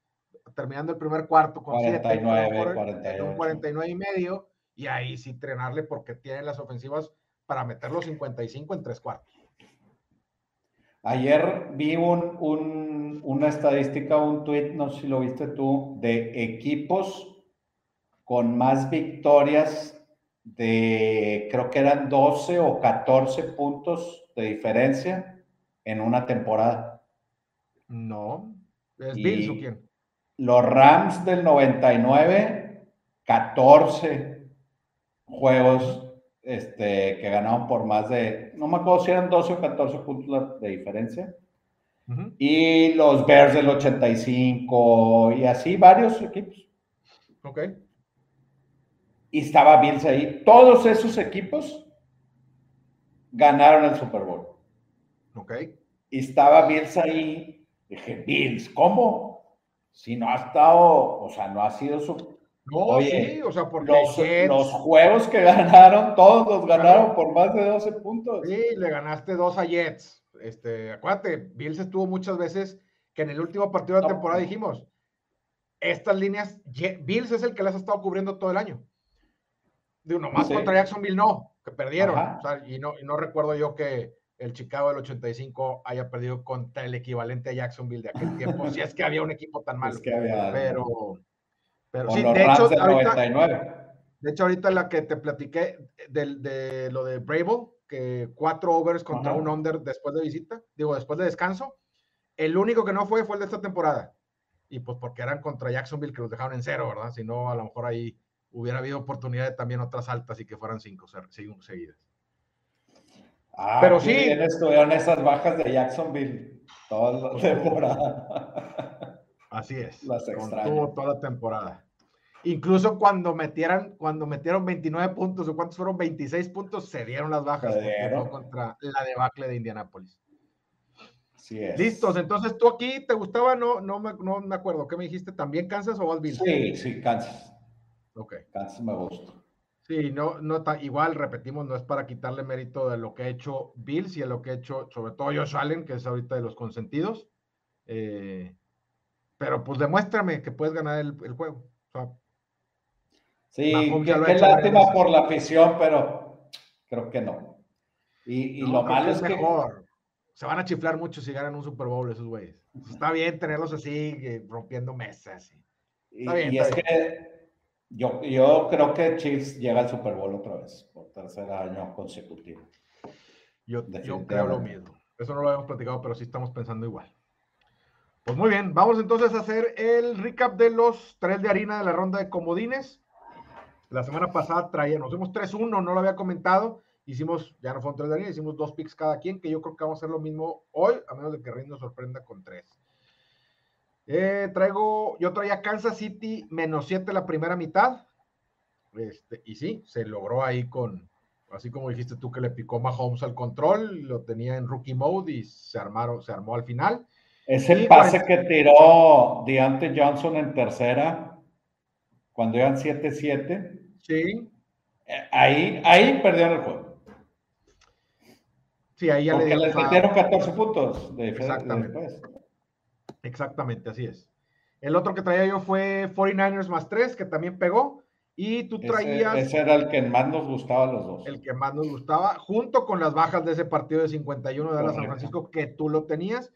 terminando el primer cuarto con 49, 7, un 49 y medio, y ahí sí entrenarle porque tienen las ofensivas para meter los 55 en tres cuartos. Ayer vi un, un, una estadística, un tweet, no sé si lo viste tú, de equipos con más victorias de, creo que eran 12 o 14 puntos de diferencia en una temporada. No, ¿es Bills o quién? Los Rams del 99, 14 juegos este, que ganaron por más de, no me acuerdo si eran 12 o 14 puntos de diferencia. Y los Bears del 85 y así varios equipos. Ok y estaba Bills ahí. Todos esos equipos ganaron el Super Bowl. Ok. Y estaba Bills ahí. Dije, Bills, ¿cómo? Si no ha estado, o sea, no ha sido su. No, sí, o sea, porque los, juegos que ganaron, todos los ganaron por más de 12 puntos. Sí, le ganaste dos a Jets. Este, acuérdate, Bills estuvo muchas veces que en el último partido de la temporada dijimos, estas líneas, Bills es el que las ha estado cubriendo todo el año. Digo, nomás contra Jacksonville no, que perdieron. y, no, y no recuerdo yo que el Chicago del 85 haya perdido contra el equivalente a Jacksonville de aquel tiempo, si es que había un equipo tan malo. pero, pero sí, de hecho, ahorita, de hecho, ahorita la que te platiqué de, de lo de Brable, que cuatro overs contra un under después de visita, digo, después de descanso, el único que no fue fue el de esta temporada. Y pues porque eran contra Jacksonville que los dejaron en cero, ¿verdad? Si no, a lo mejor ahí hubiera habido oportunidad de también otras altas y que fueran cinco seguidas. Ah, pero sí. estuvieron esas bajas de Jacksonville toda la temporada. Así es. Las toda la temporada. Incluso cuando metieran, cuando metieron 29 puntos o cuántos fueron 26 puntos, se dieron las bajas contra la debacle de Indianápolis. Así es. Listos, entonces tú aquí te gustaba, no, no, me, no me acuerdo, ¿qué me dijiste? ¿También Kansas o Bills? Sí, sí, Kansas. Ok. Casi me gusta. Sí, no, no igual, repetimos, no es para quitarle mérito de lo que ha hecho Bills y de lo que ha hecho, sobre todo Josh Allen, que es ahorita de los consentidos. Eh, pero pues demuéstrame que puedes ganar el, juego. Sí, qué, lástima por la afición, pero creo que no. Y, lo malo es, que. Se van a chiflar mucho si ganan un Super Bowl esos güeyes. Está bien tenerlos así, rompiendo mesas. Está bien, y es que yo, yo creo que Chiefs llega al Super Bowl otra vez, por tercer año consecutivo. Yo, yo creo lo mismo. Eso no lo habíamos platicado, pero sí estamos pensando igual. Pues muy bien, vamos entonces a hacer el recap de los tres de harina de la ronda de comodines. La semana pasada traía, nos fuimos 3-1, no lo había comentado, Hicimos, ya no fueron tres de línea, hicimos dos picks cada quien, que yo creo que vamos a hacer lo mismo hoy, a menos de que Rey nos sorprenda con tres. Eh, traigo, yo traía Kansas City menos siete la primera mitad. Este, y sí, se logró ahí con, así como dijiste tú que le picó Mahomes al control, lo tenía en rookie mode y se armaron, se armó al final. Ese pase que tiró Deante Johnson en tercera, cuando iban 7-7. Sí. Eh, ahí, ahí perdieron el juego. Sí, ahí ya Porque le les metieron 14 puntos de Exactamente. Después. Exactamente, así es. El otro que traía yo fue 49ers más 3, que también pegó. Y tú traías. Ese, era el que más nos gustaba a los dos. El que más nos gustaba, junto con las bajas de ese partido de 51 de la San Francisco, que tú lo tenías.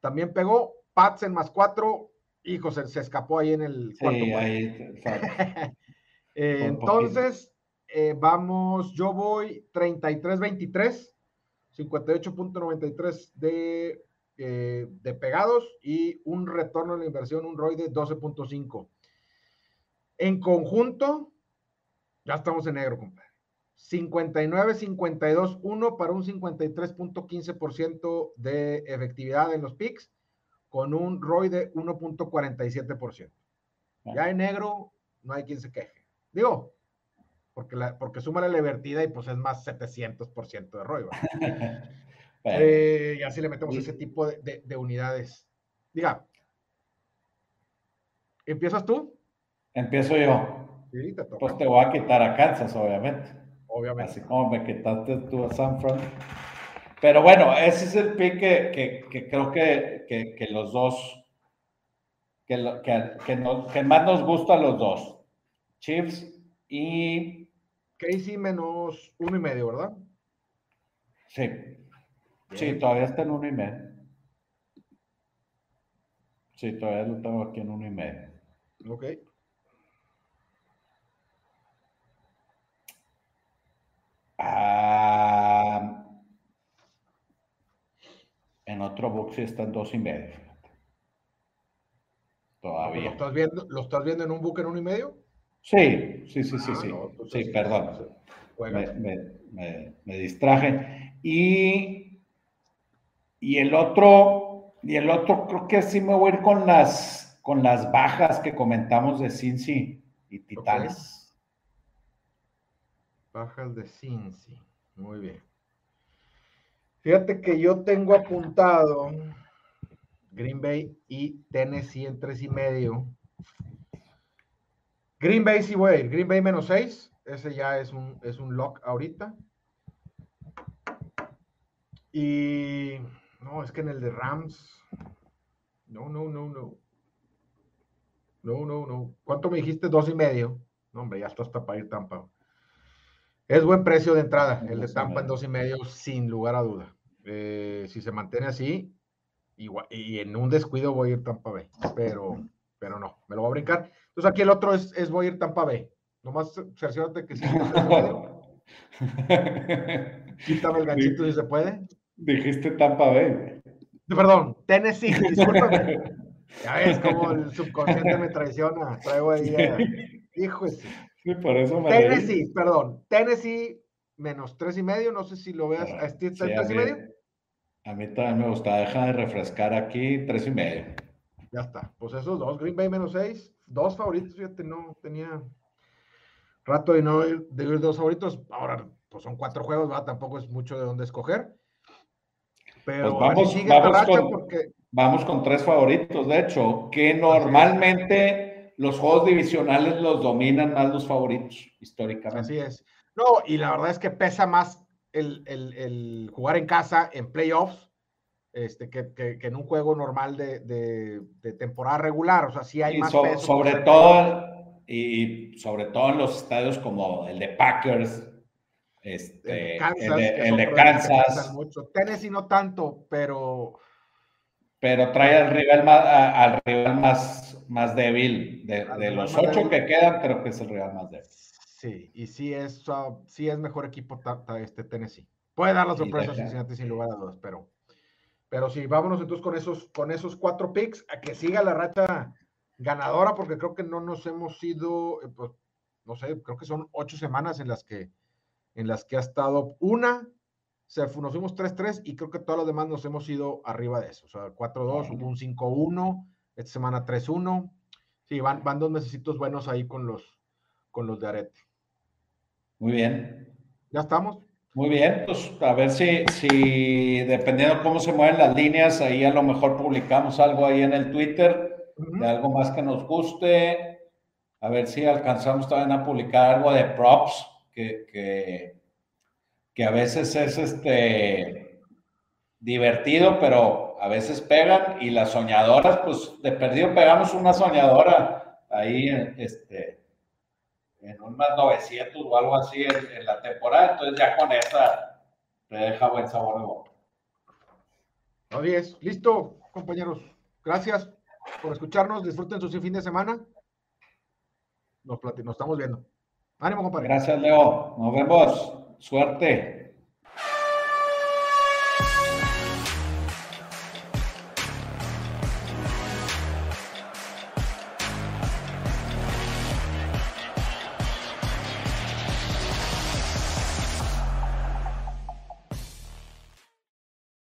También pegó. Pats en más 4. Hijo, se, se, escapó ahí en el cuarto. Sí, ahí. eh, entonces, eh, vamos. Yo voy 33-23. 58.93 de, eh, de pegados y un retorno de la inversión, un ROI de 12.5. En conjunto, ya estamos en negro, compadre. 59-52-1 para un 53.15% de efectividad en los picks con un ROI de 1.47%. Ya en negro no hay quien se queje. Digo, porque, la, porque suma la libertad y pues es más 700% de ROI. eh, y así le metemos ese tipo de, de, de unidades. Diga, ¿empiezas tú? Empiezo yo. Sí, te pues te voy a quitar a Kansas, obviamente. Obviamente. Así como me quitaste tú a San Fran. Pero bueno, ese es el pick que, que, que creo que, que, los dos, que, lo, que, no, que más nos gusta a los dos. Chiefs y... Casey menos uno y medio, ¿verdad? Sí. Bien. Sí, todavía está en uno y medio. Sí, todavía lo tengo aquí en uno y medio. Ok. Ah, en otro box está en dos y medio. Todavía. ¿Lo estás, viendo, ¿Lo estás viendo en un book en uno y medio? Sí, sí, sí, sí, ah, sí. No, sí, perdón. Me, me, me, me, distraje. Y, y el otro, y el otro, creo que sí me voy a ir con las, con las bajas que comentamos de Cincy y Titanes. Okay. Bajas de Cincy. Muy bien. Fíjate que yo tengo apuntado Green Bay y Tennessee en tres y medio. Green Bay sí voy a ir. Green Bay menos seis. Ese ya es un, es un lock ahorita. Y no, es que en el de Rams. No, no, no, no. No, no, no. ¿Cuánto me dijiste? Dos y medio. No, hombre, ya está hasta para ir Tampa. Es buen precio de entrada, el de Tampa en dos y medio, sin lugar a duda. Eh, si se mantiene así, igual, y en un descuido voy a ir Tampa Bay, pero, pero no, me lo voy a brincar. Entonces aquí el otro es, es voy a ir Tampa Bay. Nomás cerciórate que sí. Quítame el ganchito si se puede. Dijiste Tampa Bay. Perdón, Tennessee, discúlpame. Ya ves cómo el subconsciente me traiciona. Traigo ahí a... Hijo de... Sí, por eso me Tennessee, leí. perdón. Tennessee menos tres y medio. No sé si lo veas. Ah, ¿Está sí, tres a y medio? A mí también me gusta. Deja de refrescar aquí tres y medio. Ya está. Pues esos dos. Green Bay menos seis. Dos favoritos. Fíjate, no tenía rato de no ir, de ir dos favoritos. Ahora, pues son cuatro juegos, ¿va? Tampoco es mucho de dónde escoger. Pero pues vamos, sigue vamos, racha con, porque vamos con tres favoritos, de hecho, que normalmente los juegos divisionales los dominan más los favoritos, históricamente. Así es. No, y la verdad es que pesa más el, el, el jugar en casa en playoffs este, que, que, que en un juego normal de, de, de, temporada regular. O sea, sí hay y más so, peso. sobre todo, y, sobre todo en los estadios como el de Packers, este, el de Kansas. el de, que el son de pruebas que Kansas. pesan mucho. Tennessee no tanto, pero pero trae al rival más, a, al rival más, más débil. De, los ocho débil. que quedan, creo que es el rival más débil. sí, y sí es, uh, sí es mejor equipo ta- ta- este Tennessee. Puede dar la sorpresa a deja- Cincinnati sin lugar a dudas, pero, pero sí, vámonos entonces con esos, con esos cuatro picks a que siga la racha ganadora, porque creo que no nos hemos ido, eh, pues, no sé, creo que son ocho semanas en las que en las que ha estado una, se, nos fuimos 3-3 y creo que todos los demás nos hemos ido arriba de eso. O sea, 4-2, hubo un 5-1, esta semana 3-1. Sí, van, van dos necesitos buenos ahí con los, con los de Arete. Muy bien. ¿Ya estamos? Muy bien, pues a ver si, si dependiendo cómo se mueven las líneas, ahí a lo mejor publicamos algo ahí en el Twitter de algo más que nos guste. A ver si alcanzamos también a publicar algo de props, que, que, que a veces es este divertido, pero a veces pegan. Y las soñadoras, pues de perdido pegamos una soñadora ahí, este, en un más 900 o algo así en, la temporada, entonces ya con esa te deja buen sabor de boca. Así es, listo, compañeros. Gracias por escucharnos, disfruten su fin de semana. Nos, nos estamos viendo. Ánimo, compadre. Gracias, Leo. Nos vemos. Suerte.